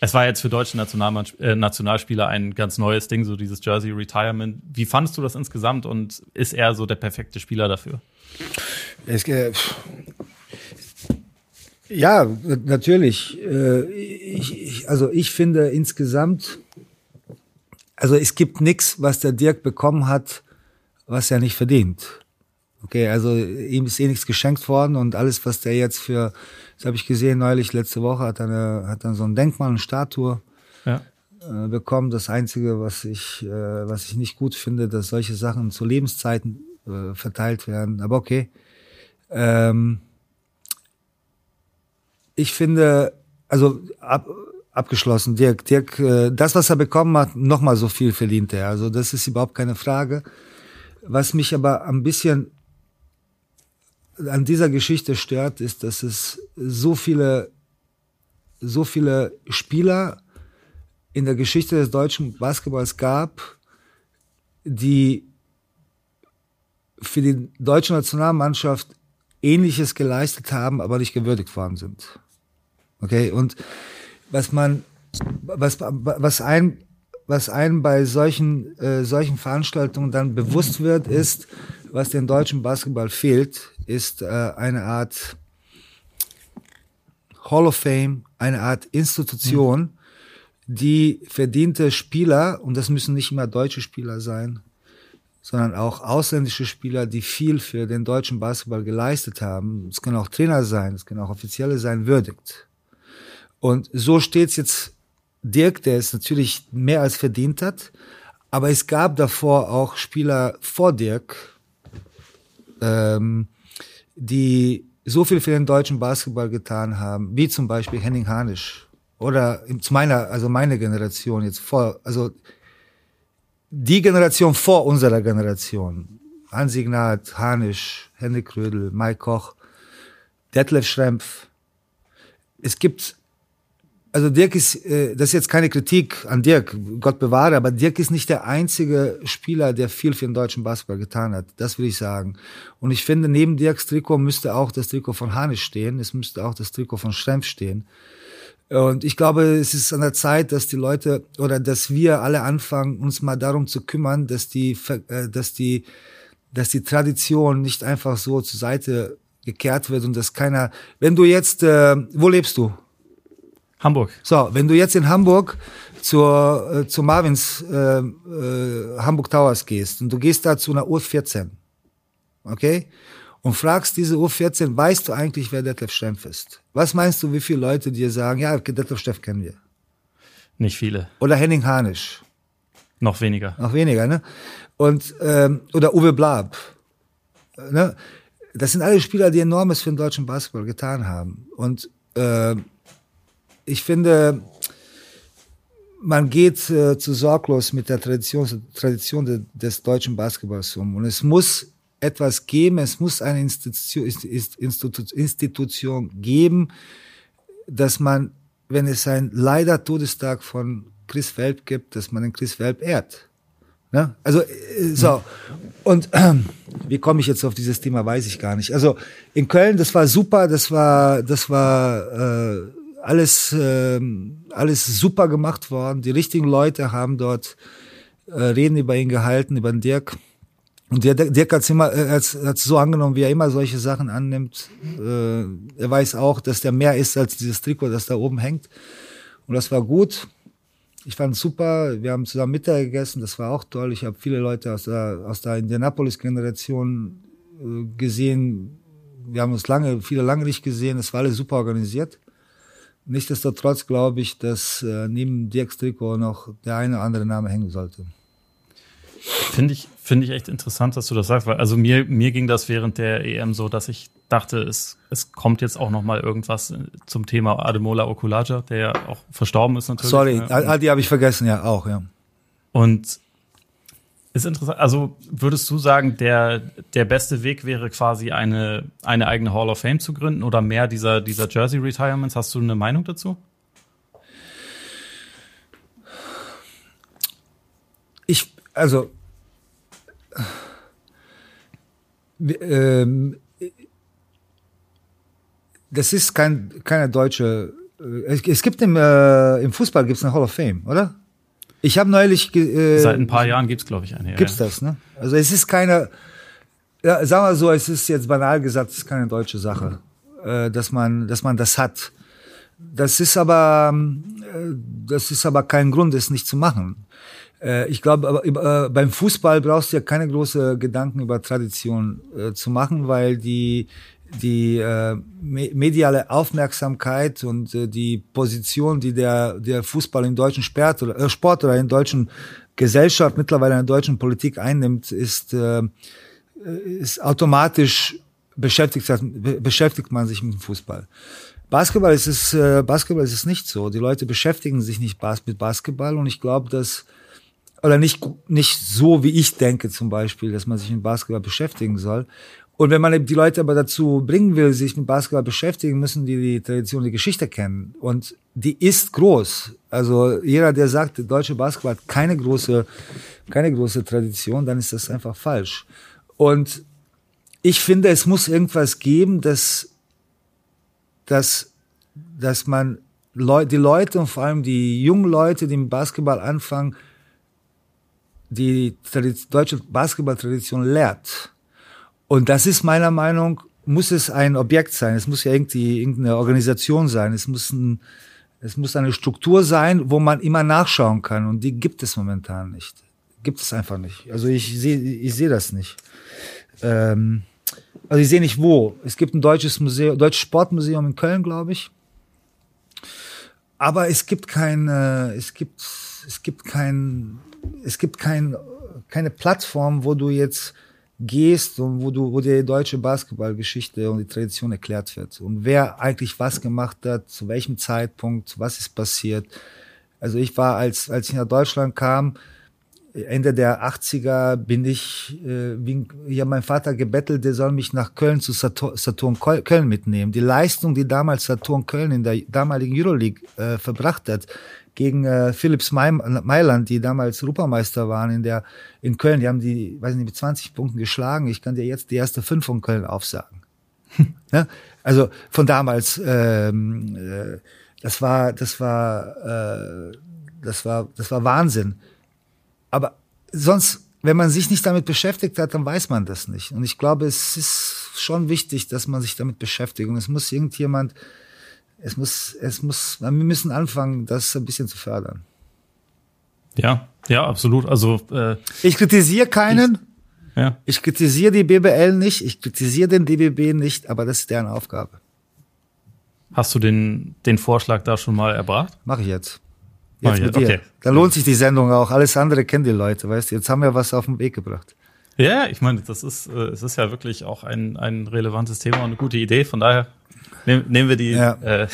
es war jetzt für deutsche äh, Nationalspieler ein ganz neues Ding, so dieses Jersey Retirement. Wie fandest du das insgesamt und ist er so der perfekte Spieler dafür? Es, äh, ja, natürlich. Äh, ich, ich, also ich finde insgesamt, also es gibt nichts, was der Dirk bekommen hat, was er nicht verdient. Okay, also ihm ist eh nichts geschenkt worden und alles, was der jetzt für, das habe ich gesehen neulich, letzte Woche hat er, eine, hat dann so ein Denkmal, eine Statue. Ja. äh, bekommen. Das Einzige, was ich, äh, was ich nicht gut finde, dass solche Sachen zu Lebenszeiten äh, verteilt werden. Aber okay. Ähm, ich finde, also ab, abgeschlossen, Dirk, Dirk, äh, das, was er bekommen hat, nochmal so viel verdient er. Also das ist überhaupt keine Frage. Was mich aber ein bisschen an dieser Geschichte stört, ist, dass es so viele, so viele Spieler in der Geschichte des deutschen Basketballs gab, die für die deutsche Nationalmannschaft Ähnliches geleistet haben, aber nicht gewürdigt worden sind. Okay, und was man, was, was ein, was einem bei solchen, äh, solchen Veranstaltungen dann bewusst wird, ist, was dem deutschen Basketball fehlt, ist äh, eine Art Hall of Fame, eine Art Institution, mhm. die verdiente Spieler, und das müssen nicht immer deutsche Spieler sein, sondern auch ausländische Spieler, die viel für den deutschen Basketball geleistet haben. Es können auch Trainer sein, es können auch Offizielle sein, würdigt. Und so steht's jetzt Dirk, der es natürlich mehr als verdient hat. Aber es gab davor auch Spieler vor Dirk, ähm, die so viel für den deutschen Basketball getan haben, wie zum Beispiel Henning Hanisch oder zu meiner, also meine Generation jetzt vor, also die Generation vor unserer Generation. Hansi Gnad, Hanisch, Henrik Krödel, Mike Koch, Detlef Schrempf. Es gibt also Dirk ist, äh, das ist jetzt keine Kritik an Dirk, Gott bewahre, aber Dirk ist nicht der einzige Spieler, der viel für den deutschen Basketball getan hat. Das will ich sagen. Und ich finde, neben Dirks Trikot müsste auch das Trikot von Hanisch stehen. Es müsste auch das Trikot von Strempf stehen. Und ich glaube, es ist an der Zeit, dass die Leute oder dass wir alle anfangen, uns mal darum zu kümmern, dass die, äh, dass die, dass die Tradition nicht einfach so zur Seite gekehrt wird und dass keiner, wenn du jetzt, äh, wo lebst du? Hamburg. So, wenn du jetzt in Hamburg zur, äh, zu Marvins äh, äh, Hamburg Towers gehst und du gehst da zu einer Uhr 14, okay? Und fragst diese Uhr 14, weißt du eigentlich, wer Detlef Stempf ist? Was meinst du, wie viele Leute dir sagen, ja, Detlef Stempf kennen wir? Nicht viele. Oder Henning Hanisch. Noch weniger. Noch weniger, ne? Und, ähm, oder Uwe Blab. Ne? Das sind alle Spieler, die enormes für den deutschen Basketball getan haben. Und äh, ich finde, man geht äh, zu sorglos mit der Tradition, Tradition de, des deutschen Basketballs um. Und es muss etwas geben, es muss eine Institution, Institu Institution geben, dass man, wenn es ein leider Todestag von Chris Welp gibt, dass man den Chris Welp ehrt. Ne? Also äh, so und äh, wie komme ich jetzt auf dieses Thema, weiß ich gar nicht. Also in Köln, das war super, das war das war äh, alles, äh, alles super gemacht worden. Die richtigen Leute haben dort äh, Reden über ihn gehalten, über den Dirk. Und der Dirk hat immer, äh, hat's, hat's so angenommen, wie er immer solche Sachen annimmt. Äh, er weiß auch, dass der mehr ist als dieses Trikot, das da oben hängt. Und das war gut. Ich fand super. Wir haben zusammen Mittag gegessen. Das war auch toll. Ich habe viele Leute aus der, aus der Indianapolis-Generation äh, gesehen. Wir haben uns lange, viele lange nicht gesehen. Es war alles super organisiert. Nichtsdestotrotz glaube ich, dass äh, neben Dirks Trikot noch der eine oder andere Name hängen sollte. Finde ich, finde ich echt interessant, dass du das sagst, weil also mir, mir ging das während der EM so, dass ich dachte, es, es kommt jetzt auch noch mal irgendwas zum Thema Ademola Okulaja, der ja auch verstorben ist natürlich. Sorry, ne? die habe ich vergessen, ja, auch, ja. Und ist interessant. Also würdest du sagen, der, der beste Weg wäre quasi eine, eine eigene Hall of Fame zu gründen oder mehr dieser, dieser Jersey Retirements? Hast du eine Meinung dazu? Ich, also, ähm, das ist kein, keine deutsche, äh, es, gibt im, äh, im Fußball gibt es eine Hall of Fame, oder? Ich habe neulich. Äh, Seit ein paar Jahren gibt's glaube ich, eine. Gibt's ja. das, ne? Also es ist keine. Ja, sagen wir so, es ist jetzt banal gesagt, es ist keine deutsche Sache, äh, dass man, dass man das hat. Das ist aber, äh, das ist aber kein Grund, es nicht zu machen. Äh, ich glaube, äh, beim Fußball brauchst du ja keine große Gedanken über Tradition äh, zu machen, weil die die äh, mediale Aufmerksamkeit und äh, die Position, die der, der Fußball im deutschen Sport oder, äh, Sport oder in deutschen Gesellschaft, mittlerweile in der deutschen Politik einnimmt, ist, äh, ist automatisch beschäftigt, beschäftigt man sich mit dem Fußball. Basketball ist es, äh, Basketball ist es nicht so. Die Leute beschäftigen sich nicht mit Basketball und ich glaube, dass oder nicht nicht so wie ich denke zum Beispiel, dass man sich mit Basketball beschäftigen soll. Und wenn man die Leute aber dazu bringen will, sich mit Basketball beschäftigen, müssen die die Tradition, die Geschichte kennen. Und die ist groß. Also jeder, der sagt, der deutsche Basketball hat keine große, keine große Tradition, dann ist das einfach falsch. Und ich finde, es muss irgendwas geben, dass, dass, dass man Leu die Leute und vor allem die jungen Leute, die im Basketball anfangen, die deutsche Basketballtradition lehrt. Und das ist meiner Meinung, muss es ein Objekt sein. Es muss ja irgendwie irgendeine Organisation sein. Es muss ein, es muss eine Struktur sein, wo man immer nachschauen kann. Und die gibt es momentan nicht. Gibt es einfach nicht. Also ich sehe, ich sehe das nicht. Ähm, also ich sehe nicht wo. Es gibt ein deutsches Museum, deutsches Sportmuseum in Köln, glaube ich. Aber es gibt kein, es gibt, es gibt kein, es gibt kein, keine Plattform, wo du jetzt gehst und wo du, wo dir die deutsche Basketballgeschichte und die Tradition erklärt wird und wer eigentlich was gemacht hat, zu welchem Zeitpunkt, was ist passiert. Also ich war, als, als ich nach Deutschland kam, Ende der 80er bin ich, äh, wie, ja, mein Vater gebettelt, der soll mich nach Köln zu Saturn, Saturn Köln mitnehmen. Die Leistung, die damals Saturn Köln in der damaligen Euroleague äh, verbracht hat, gegen äh, Philips Mailand, die damals Europameister waren in der in Köln. Die haben die, weiß nicht, mit 20 Punkten geschlagen. Ich kann dir jetzt die erste fünf von Köln aufsagen. ja? Also von damals, ähm, äh, das war, das war, äh, das war, das war Wahnsinn. Aber sonst, wenn man sich nicht damit beschäftigt hat, dann weiß man das nicht. Und ich glaube, es ist schon wichtig, dass man sich damit beschäftigt. Und es muss irgendjemand es muss, es muss, wir müssen anfangen, das ein bisschen zu fördern. Ja, ja, absolut. Also äh, ich kritisiere keinen. Ich, ja. Ich kritisiere die BBL nicht, ich kritisiere den DBB nicht, aber das ist deren Aufgabe. Hast du den, den Vorschlag da schon mal erbracht? Mach ich jetzt. Jetzt ich mit dir. Okay. Da lohnt sich die Sendung auch. Alles andere kennen die Leute, weißt du. Jetzt haben wir was auf den Weg gebracht. Ja, ich meine, das ist, äh, es ist ja wirklich auch ein, ein relevantes Thema und eine gute Idee. Von daher Nehm, nehmen wir die, ja. äh,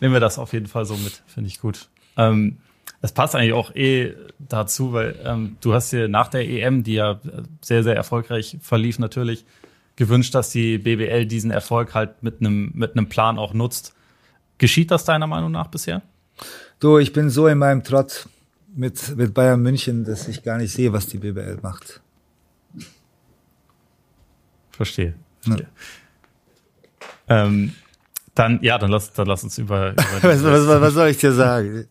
nehmen wir das auf jeden Fall so mit, finde ich gut. Ähm, es passt eigentlich auch eh dazu, weil ähm, du hast dir nach der EM, die ja sehr, sehr erfolgreich verlief natürlich, gewünscht, dass die BBL diesen Erfolg halt mit einem mit einem Plan auch nutzt. Geschieht das deiner Meinung nach bisher? Du, ich bin so in meinem Trott mit, mit Bayern München, dass ich gar nicht sehe, was die BBL macht. Verstehe. verstehe. Ja. Ähm, dann, ja, dann lass, dann lass uns über. über was, was, was, soll ich dir sagen?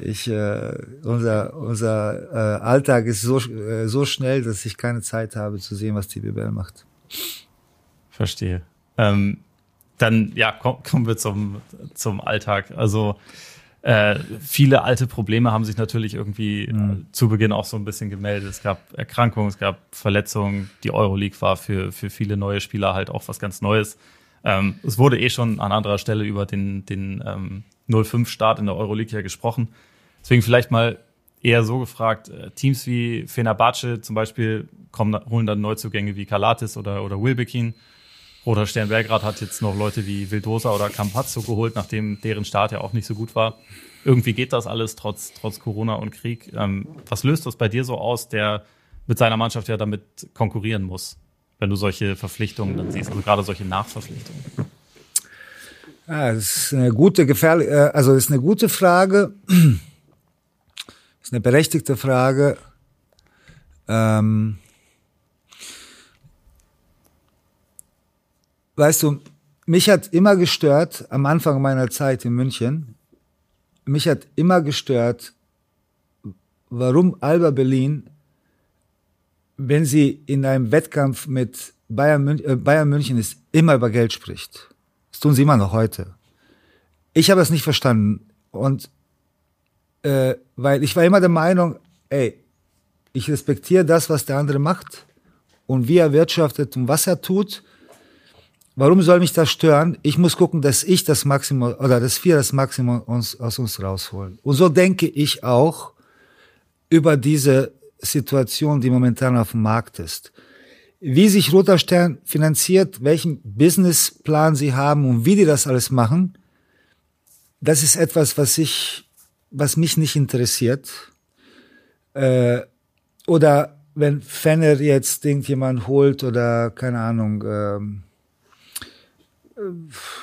Ich, äh, unser, unser äh, Alltag ist so, äh, so schnell, dass ich keine Zeit habe zu sehen, was die BBL macht. Verstehe. Ähm, dann, ja, komm, kommen wir zum, zum Alltag. Also, äh, viele alte Probleme haben sich natürlich irgendwie mhm. zu Beginn auch so ein bisschen gemeldet. Es gab Erkrankungen, es gab Verletzungen. Die Euroleague war für, für viele neue Spieler halt auch was ganz Neues. Ähm, es wurde eh schon an anderer Stelle über den, den ähm, 0-5-Start in der Euroleague ja gesprochen. Deswegen vielleicht mal eher so gefragt, äh, Teams wie Fenerbahce zum Beispiel kommen, holen dann Neuzugänge wie Kalatis oder, oder Wilbekin. Roter Stern Belgrad hat jetzt noch Leute wie Vildosa oder Campazzo geholt, nachdem deren Start ja auch nicht so gut war. Irgendwie geht das alles trotz, trotz Corona und Krieg. Ähm, was löst das bei dir so aus, der mit seiner Mannschaft ja damit konkurrieren muss? wenn du solche Verpflichtungen dann siehst, also gerade solche Nachverpflichtungen? Ja, das ist eine gute, gefährliche, äh, also das ist eine gute Frage. Das ist eine berechtigte Frage. Ähm, weißt du, mich hat immer gestört, am Anfang meiner Zeit in München, mich hat immer gestört, warum Alba Berlin wenn sie in einem Wettkampf mit Bayern, München, äh, Bayern München ist, immer über Geld spricht. Das tun sie immer noch heute. Ich habe das nicht verstanden. Und äh, weil ich war immer der Meinung, ey, ich respektiere das, was der andere macht und wie er wirtschaftet und was er tut. Warum soll mich das stören? Ich muss gucken, dass ich das Maximum oder dass wir das Maximum uns, aus uns rausholen. Und so denke ich auch über diese Situation, die momentan auf dem Markt ist. Wie sich Roter Stern finanziert, welchen Businessplan sie haben und wie die das alles machen, das ist etwas, was ich, was mich nicht interessiert. Äh, oder wenn Fenner jetzt irgendjemand holt oder keine Ahnung, ähm,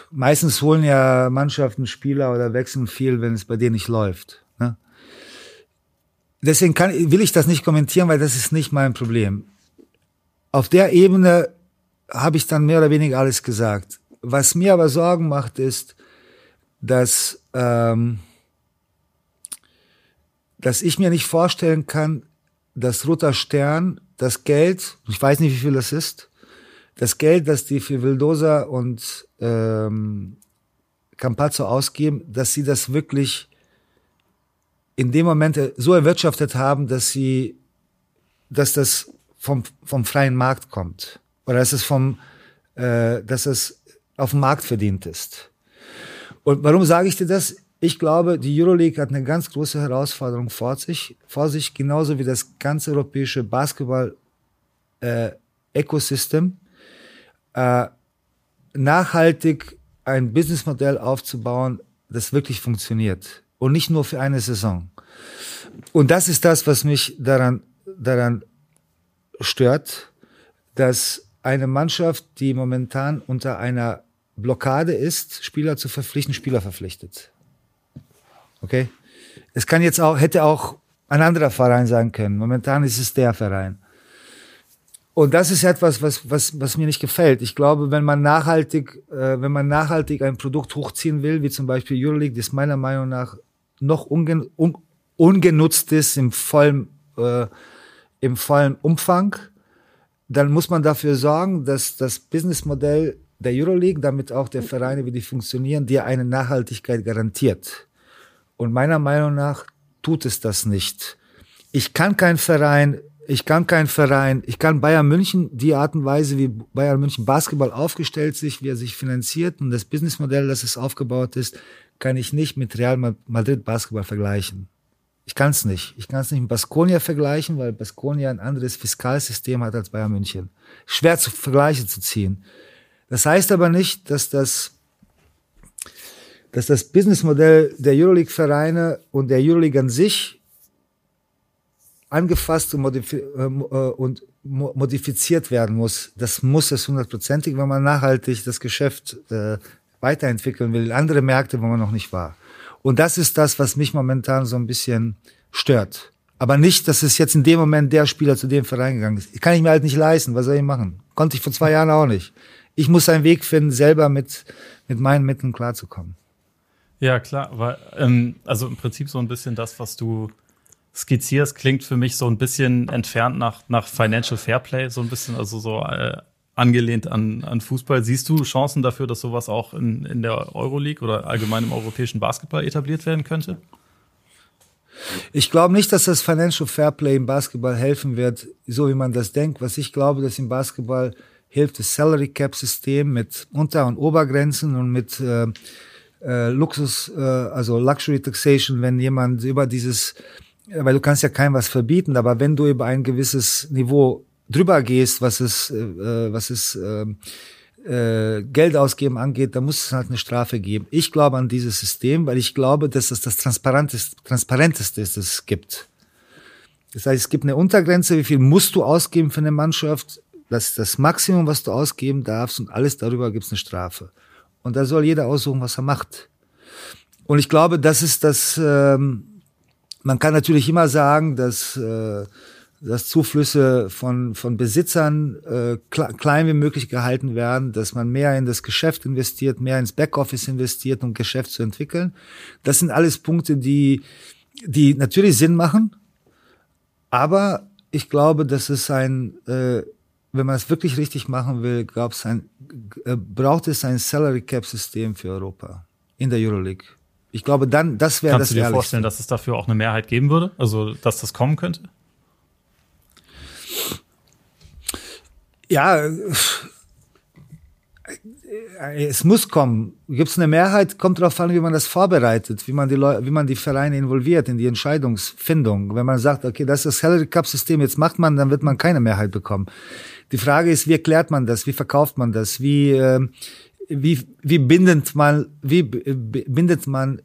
meistens holen ja Mannschaften Spieler oder wechseln viel, wenn es bei denen nicht läuft. Ne? Deswegen kann, will ich das nicht kommentieren, weil das ist nicht mein Problem. Auf der Ebene habe ich dann mehr oder weniger alles gesagt. Was mir aber Sorgen macht, ist, dass, ähm, dass ich mir nicht vorstellen kann, dass Roter Stern das Geld, ich weiß nicht, wie viel das ist, das Geld, das die für Vildosa und ähm, Campazzo ausgeben, dass sie das wirklich in dem Moment so erwirtschaftet haben, dass sie, dass das vom, vom freien Markt kommt. Oder dass es vom, äh, dass es auf dem Markt verdient ist. Und warum sage ich dir das? Ich glaube, die Euroleague hat eine ganz große Herausforderung vor sich, vor sich genauso wie das ganze europäische Basketball-Ecosystem, äh, nachhaltig ein Businessmodell aufzubauen, das wirklich funktioniert und nicht nur für eine Saison. Und das ist das, was mich daran, daran stört, dass eine Mannschaft, die momentan unter einer Blockade ist, Spieler zu verpflichten, Spieler verpflichtet. Okay? Es kann jetzt auch, hätte auch ein anderer Verein sein können. Momentan ist es der Verein. Und das ist etwas, was, was, was mir nicht gefällt. Ich glaube, wenn man nachhaltig, äh, wenn man nachhaltig ein Produkt hochziehen will, wie zum Beispiel Euroleague, das meiner Meinung nach noch ungen, un, ungenutzt ist im vollen, äh, im vollen Umfang, dann muss man dafür sorgen, dass das Businessmodell der Euroleague, damit auch der Vereine, wie die funktionieren, dir eine Nachhaltigkeit garantiert. Und meiner Meinung nach tut es das nicht. Ich kann kein Verein, ich kann kein Verein, ich kann Bayern München, die Art und Weise, wie Bayern München Basketball aufgestellt sich, wie er sich finanziert und das Businessmodell, das es aufgebaut ist, kann ich nicht mit Real Madrid Basketball vergleichen. Ich kann es nicht. Ich kann es nicht mit Baskonia vergleichen, weil Baskonia ein anderes Fiskalsystem hat als Bayern München. Schwer zu Vergleiche zu ziehen. Das heißt aber nicht, dass das dass das Businessmodell der Euroleague-Vereine und der Euroleague an sich angefasst und, modifi äh, äh und modifiziert werden muss. Das muss es hundertprozentig, wenn man nachhaltig das Geschäft äh, weiterentwickeln will, andere Märkte, wo man noch nicht war. Und das ist das, was mich momentan so ein bisschen stört. Aber nicht, dass es jetzt in dem Moment der Spieler zu dem Verein gegangen ist. Kann ich mir halt nicht leisten. Was soll ich machen? Konnte ich vor zwei Jahren auch nicht. Ich muss einen Weg finden, selber mit, mit meinen Mitteln klarzukommen. Ja, klar, weil, ähm, also im Prinzip so ein bisschen das, was du skizzierst, klingt für mich so ein bisschen entfernt nach, nach Financial Fairplay, so ein bisschen, also so äh, angelehnt an, an Fußball. Siehst du Chancen dafür, dass sowas auch in, in der Euroleague oder allgemein im europäischen Basketball etabliert werden könnte? Ich glaube nicht, dass das Financial Fairplay im Basketball helfen wird, so wie man das denkt. Was ich glaube, dass im Basketball hilft das Salary Cap System mit Unter- und Obergrenzen und mit äh, äh, Luxus, äh, also Luxury Taxation, wenn jemand über dieses, weil du kannst ja keinem was verbieten, aber wenn du über ein gewisses Niveau drüber gehst, was es, äh, äh was es äh, äh, Geld ausgeben angeht, da muss es halt eine Strafe geben. Ich glaube an dieses System, weil ich glaube, dass es das transparenteste, transparenteste ist, das es gibt. Das heißt, es gibt eine Untergrenze, wie viel musst du ausgeben für eine Mannschaft. Das ist das Maximum, was du ausgeben darfst und alles darüber gibt es eine Strafe. Und da soll jeder aussuchen, was er macht. Und ich glaube, das ist das, ähm, man kann natürlich immer sagen, dass, äh, dass Zuflüsse von, von Besitzern äh, klein wie möglich gehalten werden, dass man mehr in das Geschäft investiert, mehr ins Backoffice investiert, um Geschäft zu entwickeln. Das sind alles Punkte, die, die natürlich Sinn machen. Aber ich glaube, dass es ein äh, wenn man es wirklich richtig machen will, gab's ein, äh, braucht es ein Salary Cap System für Europa in der Euroleague. Ich glaube, dann, das wäre das Kannst du dir vorstellen, dass es dafür auch eine Mehrheit geben würde? Also, dass das kommen könnte? Ja, es muss kommen. Gibt es eine Mehrheit, kommt darauf an, wie man das vorbereitet, wie man die Leute, wie man die Vereine involviert in die Entscheidungsfindung. Wenn man sagt, okay, das ist das Salary Cup System, jetzt macht man, dann wird man keine Mehrheit bekommen. Die Frage ist, wie erklärt man das, wie verkauft man das, wie äh, wie wie bindet man wie bindet man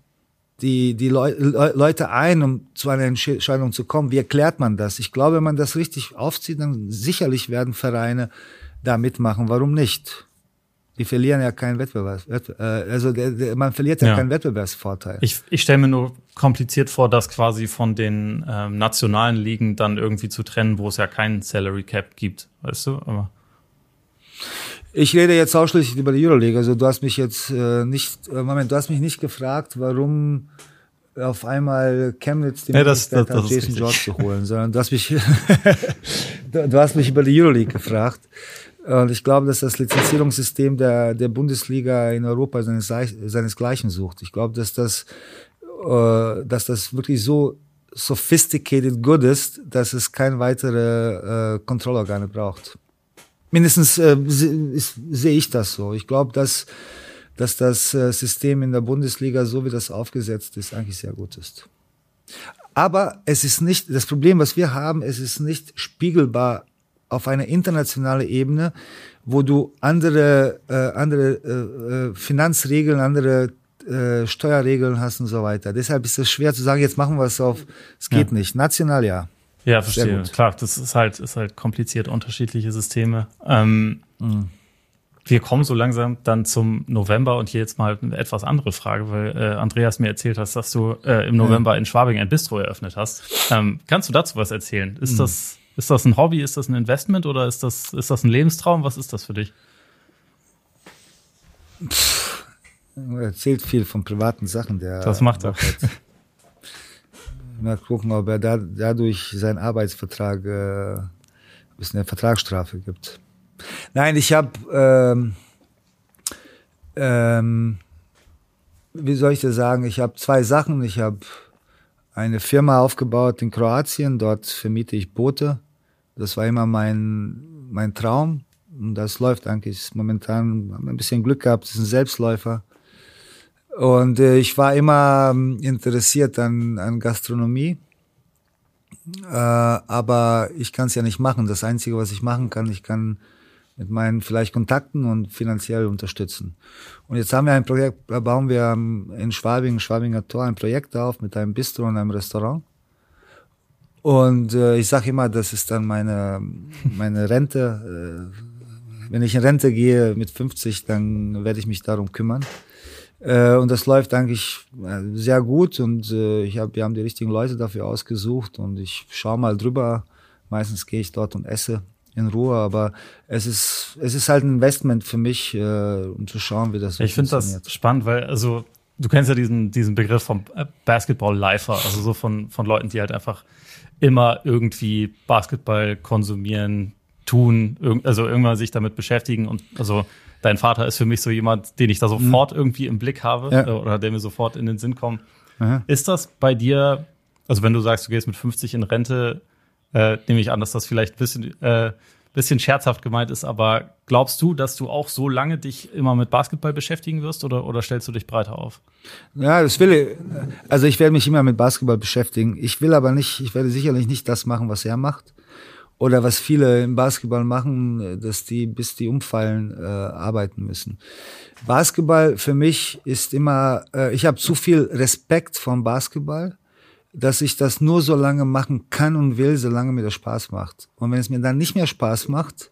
die, die Leu Leute ein, um zu einer Entscheidung zu kommen. Wie erklärt man das? Ich glaube, wenn man das richtig aufzieht, dann sicherlich werden Vereine da mitmachen. Warum nicht? Die verlieren ja keinen Wettbewerb. Äh, also der, der, man verliert ja, ja, keinen Wettbewerbsvorteil. Ich, ich stelle mir nur kompliziert vor, das quasi von den ähm, nationalen Ligen dann irgendwie zu trennen, wo es ja keinen Salary Cap gibt, weißt du? Aber ich rede jetzt ausschließlich über die Euroleague. Also du hast mich jetzt äh, nicht, äh, Moment, du hast mich nicht gefragt, warum auf einmal Chemnitz die ja, das, das, das hat, Jason George zu holen, sondern du hast mich, du hast mich über die Euroleague gefragt. Und ich glaube, dass das Lizenzierungssystem der, der Bundesliga in Europa seines, seinesgleichen sucht. Ich glaube, dass das, äh, dass das wirklich so sophisticated good ist, dass es keine weitere äh, Kontrollorgane braucht. Mindestens äh, sehe ich das so. Ich glaube, dass, dass das äh, System in der Bundesliga, so wie das aufgesetzt ist, eigentlich sehr gut ist. Aber es ist nicht, das Problem, was wir haben, es ist nicht spiegelbar auf einer internationalen Ebene, wo du andere, äh, andere äh, äh Finanzregeln, andere äh, Steuerregeln hast und so weiter. Deshalb ist es schwer zu sagen, jetzt machen wir es auf, es geht ja. nicht. National ja. Ja, verstehe. Klar, das ist halt, ist halt kompliziert, unterschiedliche Systeme. Ähm, mhm. Wir kommen so langsam dann zum November und hier jetzt mal eine etwas andere Frage, weil äh, Andreas mir erzählt hast, dass du äh, im November ja. in Schwabing ein Bistro eröffnet hast. Ähm, kannst du dazu was erzählen? Ist mhm. das ist das ein Hobby, ist das ein Investment oder ist das ist das ein Lebenstraum? Was ist das für dich? Pff, er erzählt viel von privaten Sachen. Der das macht er. Mal gucken, ob er da, dadurch seinen Arbeitsvertrag äh, es eine Vertragsstrafe gibt. Nein, ich habe ähm, ähm, wie soll ich das sagen? Ich habe zwei Sachen. Ich habe eine Firma aufgebaut in Kroatien. Dort vermiete ich Boote. Das war immer mein mein Traum. Und das läuft eigentlich momentan. Haben ein bisschen Glück gehabt. Das ist ein Selbstläufer. Und äh, ich war immer ähm, interessiert an, an Gastronomie. Äh, aber ich kann es ja nicht machen. Das Einzige, was ich machen kann, ich kann mit meinen vielleicht Kontakten und finanziell unterstützen. Und jetzt haben wir ein Projekt, da bauen wir in Schwabing, Schwabinger Tor, ein Projekt auf mit einem Bistro und einem Restaurant. Und äh, ich sage immer, das ist dann meine, meine Rente. Äh, wenn ich in Rente gehe mit 50, dann werde ich mich darum kümmern. Äh, und das läuft eigentlich äh, sehr gut und äh, ich hab, wir haben die richtigen Leute dafür ausgesucht und ich schaue mal drüber. Meistens gehe ich dort und esse in Ruhe, aber es ist, es ist halt ein Investment für mich, äh, um zu schauen, wie das Ich finde das spannend, weil, also, du kennst ja diesen, diesen Begriff vom Basketball-Lifer, also so von, von Leuten, die halt einfach immer irgendwie Basketball konsumieren, tun, also irgendwann sich damit beschäftigen und also dein Vater ist für mich so jemand, den ich da sofort mhm. irgendwie im Blick habe ja. Äh, oder der mir sofort in den Sinn kommt. Aha. Ist das bei dir, also wenn du sagst, du gehst mit 50 in Rente, äh, nehme ich an, dass das vielleicht ein bisschen, äh, bisschen scherzhaft gemeint ist, aber glaubst du, dass du auch so lange dich immer mit Basketball beschäftigen wirst oder, oder stellst du dich breiter auf? Ja, das will ich. Also ich werde mich immer mit Basketball beschäftigen. Ich will aber nicht, ich werde sicherlich nicht das machen, was er macht oder was viele im Basketball machen, dass die bis die umfallen äh, arbeiten müssen. Basketball für mich ist immer, äh, ich habe zu viel Respekt vom Basketball, dass ich das nur so lange machen kann und will, solange mir das Spaß macht. Und wenn es mir dann nicht mehr Spaß macht,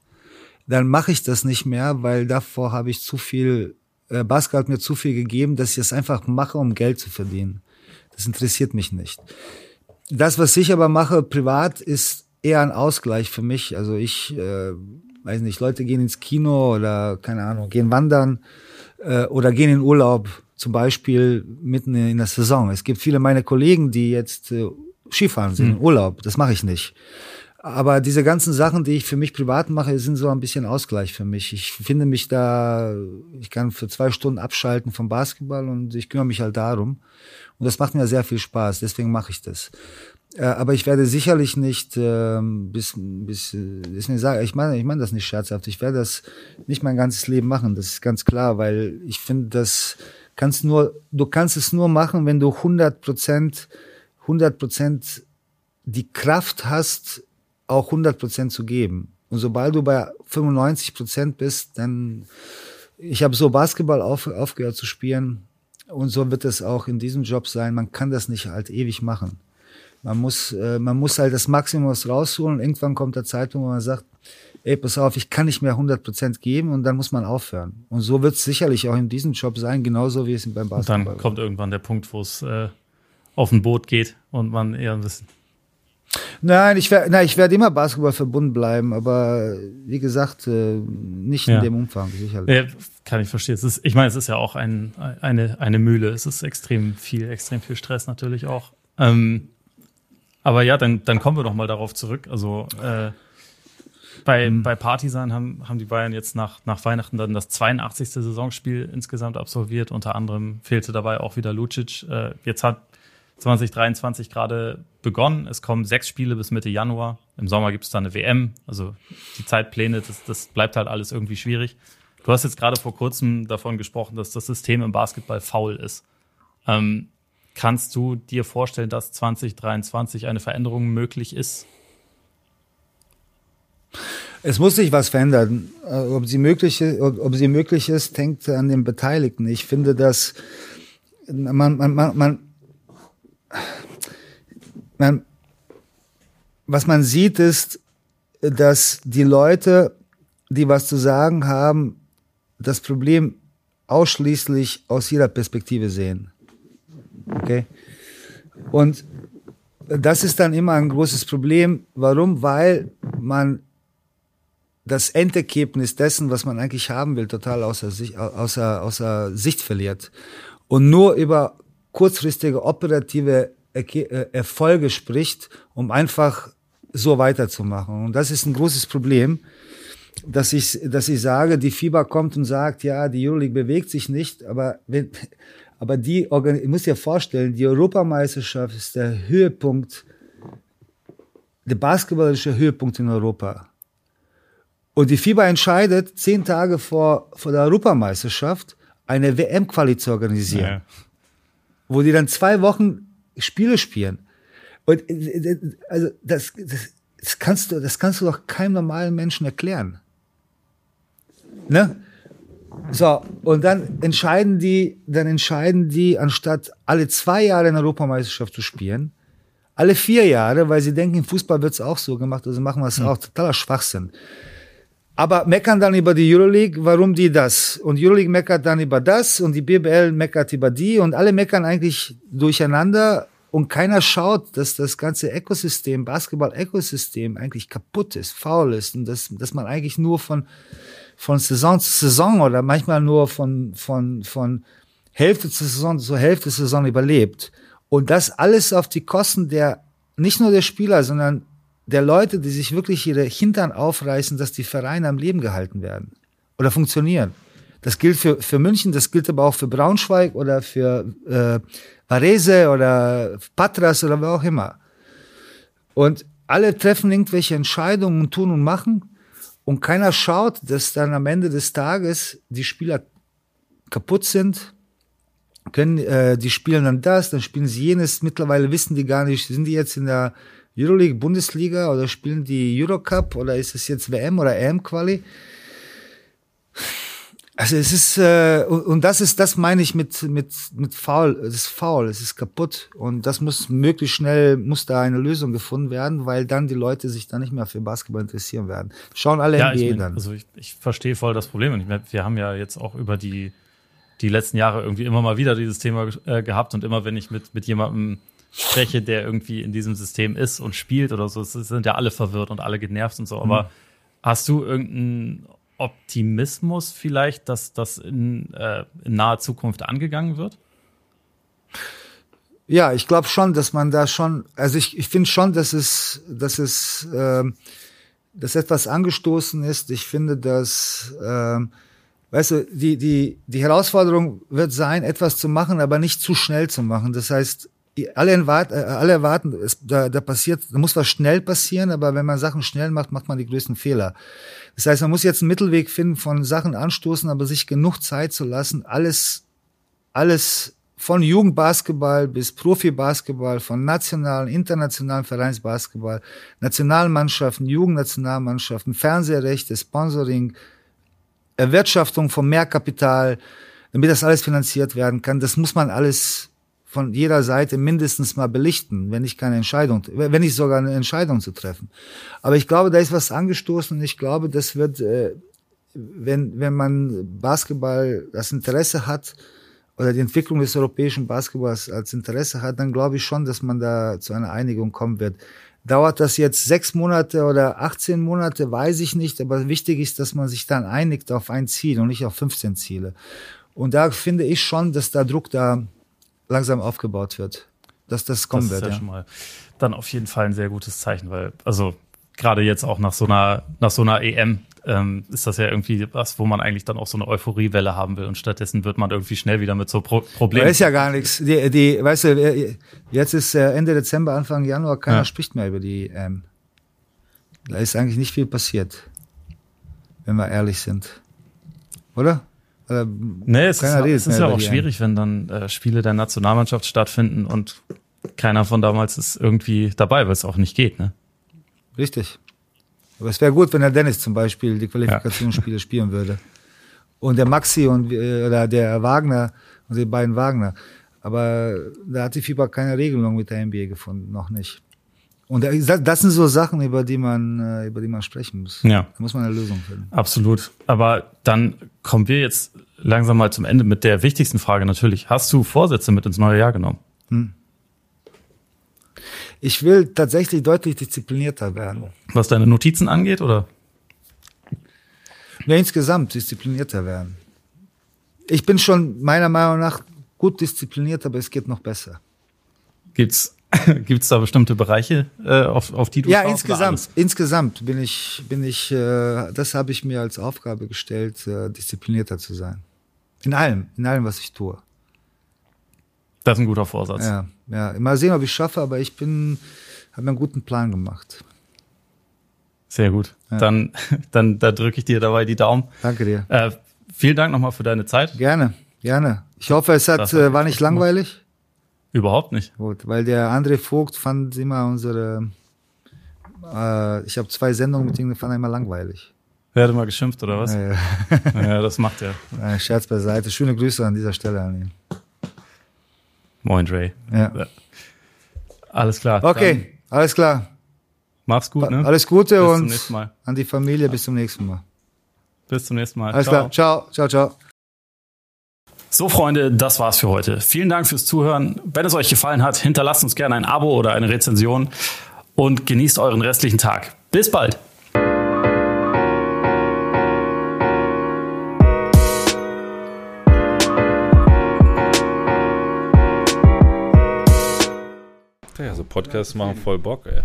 dann mache ich das nicht mehr, weil davor habe ich zu viel, äh, Basketball hat mir zu viel gegeben, dass ich es einfach mache, um Geld zu verdienen. Das interessiert mich nicht. Das, was ich aber mache privat, ist eher ein Ausgleich für mich. Also ich äh, weiß nicht, Leute gehen ins Kino oder keine Ahnung, gehen wandern äh, oder gehen in Urlaub, zum Beispiel mitten in der Saison. Es gibt viele meiner Kollegen, die jetzt äh, Skifahren sind, mhm. Urlaub. Das mache ich nicht. Aber diese ganzen Sachen, die ich für mich privat mache, sind so ein bisschen Ausgleich für mich. Ich finde mich da, ich kann für zwei Stunden abschalten vom Basketball und ich kümmere mich halt darum. Und das macht mir sehr viel Spaß, deswegen mache ich das. Äh, aber ich werde sicherlich nicht äh, bis bis ist mir sagen, ich meine, ich meine das nicht scherzhaft. Ich werde das nicht mein ganzes Leben machen. Das ist ganz klar, weil ich finde, das kannst nur du kannst es nur machen, wenn du 100 Prozent 100 Prozent die Kraft hast, auch 100 Prozent zu geben. Und sobald du bei 95 Prozent bist, dann ich habe so Basketball auf, aufgehört zu spielen und so wird es auch in diesem Job sein. Man kann das nicht halt ewig machen. Man muss, äh, man muss halt das Maximum rausholen. Irgendwann kommt der Zeitpunkt, wo man sagt, ey, pass auf, ich kann nicht mehr 100 Prozent geben und dann muss man aufhören. Und so wird es sicherlich auch in diesem Job sein, genauso wie es beim Basketball Und dann kommt irgendwann der Punkt, wo es äh, auf ein Boot geht und man eher ein bisschen Nein, ich werde nein, ich werde immer Basketball verbunden bleiben, aber wie gesagt, äh, nicht ja. in dem Umfang, sicherlich. Ja, kann ich verstehen. Es ist, ich meine, es ist ja auch ein, eine, eine Mühle. Es ist extrem viel, extrem viel Stress natürlich auch. Ähm, aber ja, dann, dann kommen wir doch mal darauf zurück. Also äh, bei, mhm. bei Partisan haben, haben die Bayern jetzt nach, nach Weihnachten dann das 82. Saisonspiel insgesamt absolviert. Unter anderem fehlte dabei auch wieder Lucic. Äh, jetzt hat 2023 gerade begonnen. Es kommen sechs Spiele bis Mitte Januar. Im Sommer gibt es dann eine WM. Also die Zeitpläne, das, das bleibt halt alles irgendwie schwierig. Du hast jetzt gerade vor kurzem davon gesprochen, dass das System im Basketball faul ist. Ähm, kannst du dir vorstellen, dass 2023 eine Veränderung möglich ist? Es muss sich was verändern. Äh, ob sie möglich, ob, ob sie möglich ist, hängt an den Beteiligten. Ich finde, dass man, man, man, man man, was man sieht, ist, dass die Leute, die was zu sagen haben, das Problem ausschließlich aus ihrer Perspektive sehen. Okay? Und das ist dann immer ein großes Problem. Warum? Weil man das Endergebnis dessen, was man eigentlich haben will, total außer, Sicht, außer, außer Sicht verliert. Und nur über kurzfristige operative äh, Erfolge spricht, um einfach so weiterzumachen. Und das ist ein großes Problem, dass ich, dass ich sage, die FIBA kommt und sagt, ja, die Euroleague bewegt sich nicht, aber wenn, aber die, ich muss dir vorstellen, die Europameisterschaft ist der Höhepunkt, der basketballische Höhepunkt in Europa. Und die FIBA entscheidet, zehn Tage vor, vor der Europameisterschaft eine WM-Quali zu organisieren. Ja. Wo die dann zwei Wochen Spiele spielen. Und äh, also das, das, das kannst du, das kannst du doch keinem normalen Menschen erklären. Ne? So, und dann entscheiden die, dann entscheiden die, anstatt alle zwei Jahre in Europameisterschaft zu spielen, alle vier Jahre, weil sie denken, im Fußball wird's auch so gemacht, also machen wir es mhm. auch. Totaler Schwachsinn. Aber meckern dann über die Euroleague, warum die das? Und Euroleague meckert dann über das und die BBL meckert über die und alle meckern eigentlich durcheinander und keiner schaut, dass das ganze Ökosystem, Basketball-Ökosystem eigentlich kaputt ist, faul ist und dass, dass man eigentlich nur von, von Saison zu Saison oder manchmal nur von, von, von Hälfte zu Saison zu Hälfte Saison überlebt. Und das alles auf die Kosten der, nicht nur der Spieler, sondern der Leute, die sich wirklich ihre Hintern aufreißen, dass die Vereine am Leben gehalten werden oder funktionieren. Das gilt für, für München, das gilt aber auch für Braunschweig oder für äh, Varese oder Patras oder wer auch immer. Und alle treffen irgendwelche Entscheidungen und tun und machen. Und keiner schaut, dass dann am Ende des Tages die Spieler kaputt sind, können, äh, die spielen dann das, dann spielen sie jenes. Mittlerweile wissen die gar nicht, sind die jetzt in der Euroleague, Bundesliga oder spielen die Eurocup oder ist es jetzt WM oder EM-Quali? Also es ist äh, und das ist das meine ich mit mit mit faul, es ist faul, es ist kaputt und das muss möglichst schnell muss da eine Lösung gefunden werden, weil dann die Leute sich dann nicht mehr für Basketball interessieren werden. Schauen alle ja, NBA ich mein, dann. Also ich, ich verstehe voll das Problem und ich mein, wir haben ja jetzt auch über die die letzten Jahre irgendwie immer mal wieder dieses Thema äh, gehabt und immer wenn ich mit mit jemandem spreche, der irgendwie in diesem System ist und spielt oder so, sind ja alle verwirrt und alle genervt und so, aber mhm. Hast du irgendeinen Optimismus vielleicht, dass das in, äh, in naher Zukunft angegangen wird? Ja, ich glaube schon, dass man da schon, also ich, ich finde schon, dass es, dass es, äh, dass etwas angestoßen ist. Ich finde, dass, äh, weißt du, die, die, die Herausforderung wird sein, etwas zu machen, aber nicht zu schnell zu machen. Das heißt, alle, erwarten, alle erwarten, es, da, da passiert, da muss was schnell passieren, aber wenn man Sachen schnell macht, macht man die größten Fehler. Das heißt, man muss jetzt einen Mittelweg finden von Sachen anstoßen, aber sich genug Zeit zu lassen, alles, alles von Jugendbasketball bis Profibasketball, von nationalen, internationalen Vereinsbasketball, Nationalmannschaften, Jugendnationalmannschaften, Fernsehrechte, Sponsoring, Erwirtschaftung von Mehrkapital, damit das alles finanziert werden kann, das muss man alles von jeder Seite mindestens mal belichten, wenn nicht keine Entscheidung, wenn nicht sogar eine Entscheidung zu treffen. Aber ich glaube, da ist was angestoßen und ich glaube, das wird, äh, wenn, wenn man Basketball das Interesse hat oder die Entwicklung des europäischen Basketballs als Interesse hat, dann glaube ich schon, dass man da zu einer Einigung kommen wird. Dauert das jetzt sechs Monate oder 18 Monate, weiß ich nicht, aber wichtig ist, dass man sich dann einigt auf ein Ziel und nicht auf 15 Ziele. Und da finde ich schon, dass der Druck da langsam aufgebaut wird. Dass das kommen das wird. Ist ja, ja, schon mal dann auf jeden Fall ein sehr gutes Zeichen, weil, also gerade jetzt auch nach so einer, nach so einer EM ähm, ist das ja irgendwie was, wo man eigentlich dann auch so eine Euphoriewelle haben will und stattdessen wird man irgendwie schnell wieder mit so Pro Problemen. Da ist ja gar nichts. Die, die, weißt du, jetzt ist äh, Ende Dezember, Anfang Januar, keiner ja. spricht mehr über die EM. Da ist eigentlich nicht viel passiert, wenn wir ehrlich sind. Oder? Äh, nee, es ist, es ist ja auch schwierig, wenn dann äh, Spiele der Nationalmannschaft stattfinden und keiner von damals ist irgendwie dabei, weil es auch nicht geht, ne? Richtig. Aber es wäre gut, wenn der Dennis zum Beispiel die Qualifikationsspiele ja. spielen würde. Und der Maxi und äh, oder der Wagner und die beiden Wagner. Aber da hat die FIBA keine Regelung mit der NBA gefunden, noch nicht. Und das sind so Sachen, über die man, äh, über die man sprechen muss. Ja. Da muss man eine Lösung finden. Absolut. Aber dann kommen wir jetzt langsam mal zum Ende mit der wichtigsten Frage natürlich. Hast du Vorsätze mit ins neue Jahr genommen? Hm. Ich will tatsächlich deutlich disziplinierter werden. Was deine Notizen angeht, oder? Ja, insgesamt disziplinierter werden. Ich bin schon meiner Meinung nach gut diszipliniert, aber es geht noch besser. Gibt's Gibt es da bestimmte Bereiche, äh, auf, auf die du Ja, insgesamt. Insgesamt bin ich, bin ich, äh, das habe ich mir als Aufgabe gestellt, äh, disziplinierter zu sein. In allem, in allem, was ich tue. Das ist ein guter Vorsatz. Ja, ja. Mal sehen, ob ich schaffe, aber ich bin, habe mir einen guten Plan gemacht. Sehr gut. Ja. Dann, dann, da drücke ich dir dabei die Daumen. Danke dir. Äh, vielen Dank nochmal für deine Zeit. Gerne, gerne. Ich hoffe, es hat, äh, war nicht langweilig. Überhaupt nicht. Gut, weil der André Vogt fand immer unsere, äh, ich habe zwei Sendungen mit ihm, fand er immer langweilig. Er hat immer geschimpft, oder was? Ja, ja. ja das macht er. Ja, Scherz beiseite. Schöne Grüße an dieser Stelle an ihn. Moin, Dre. Ja. Alles klar. Okay, alles klar. Mach's gut, ne? Alles Gute bis und an die Familie. Bis zum nächsten Mal. Bis zum nächsten Mal. Alles ciao. klar. Ciao, ciao, ciao. So, Freunde, das war's für heute. Vielen Dank fürs Zuhören. Wenn es euch gefallen hat, hinterlasst uns gerne ein Abo oder eine Rezension und genießt euren restlichen Tag. Bis bald. Ja, so Podcasts machen voll Bock, ey.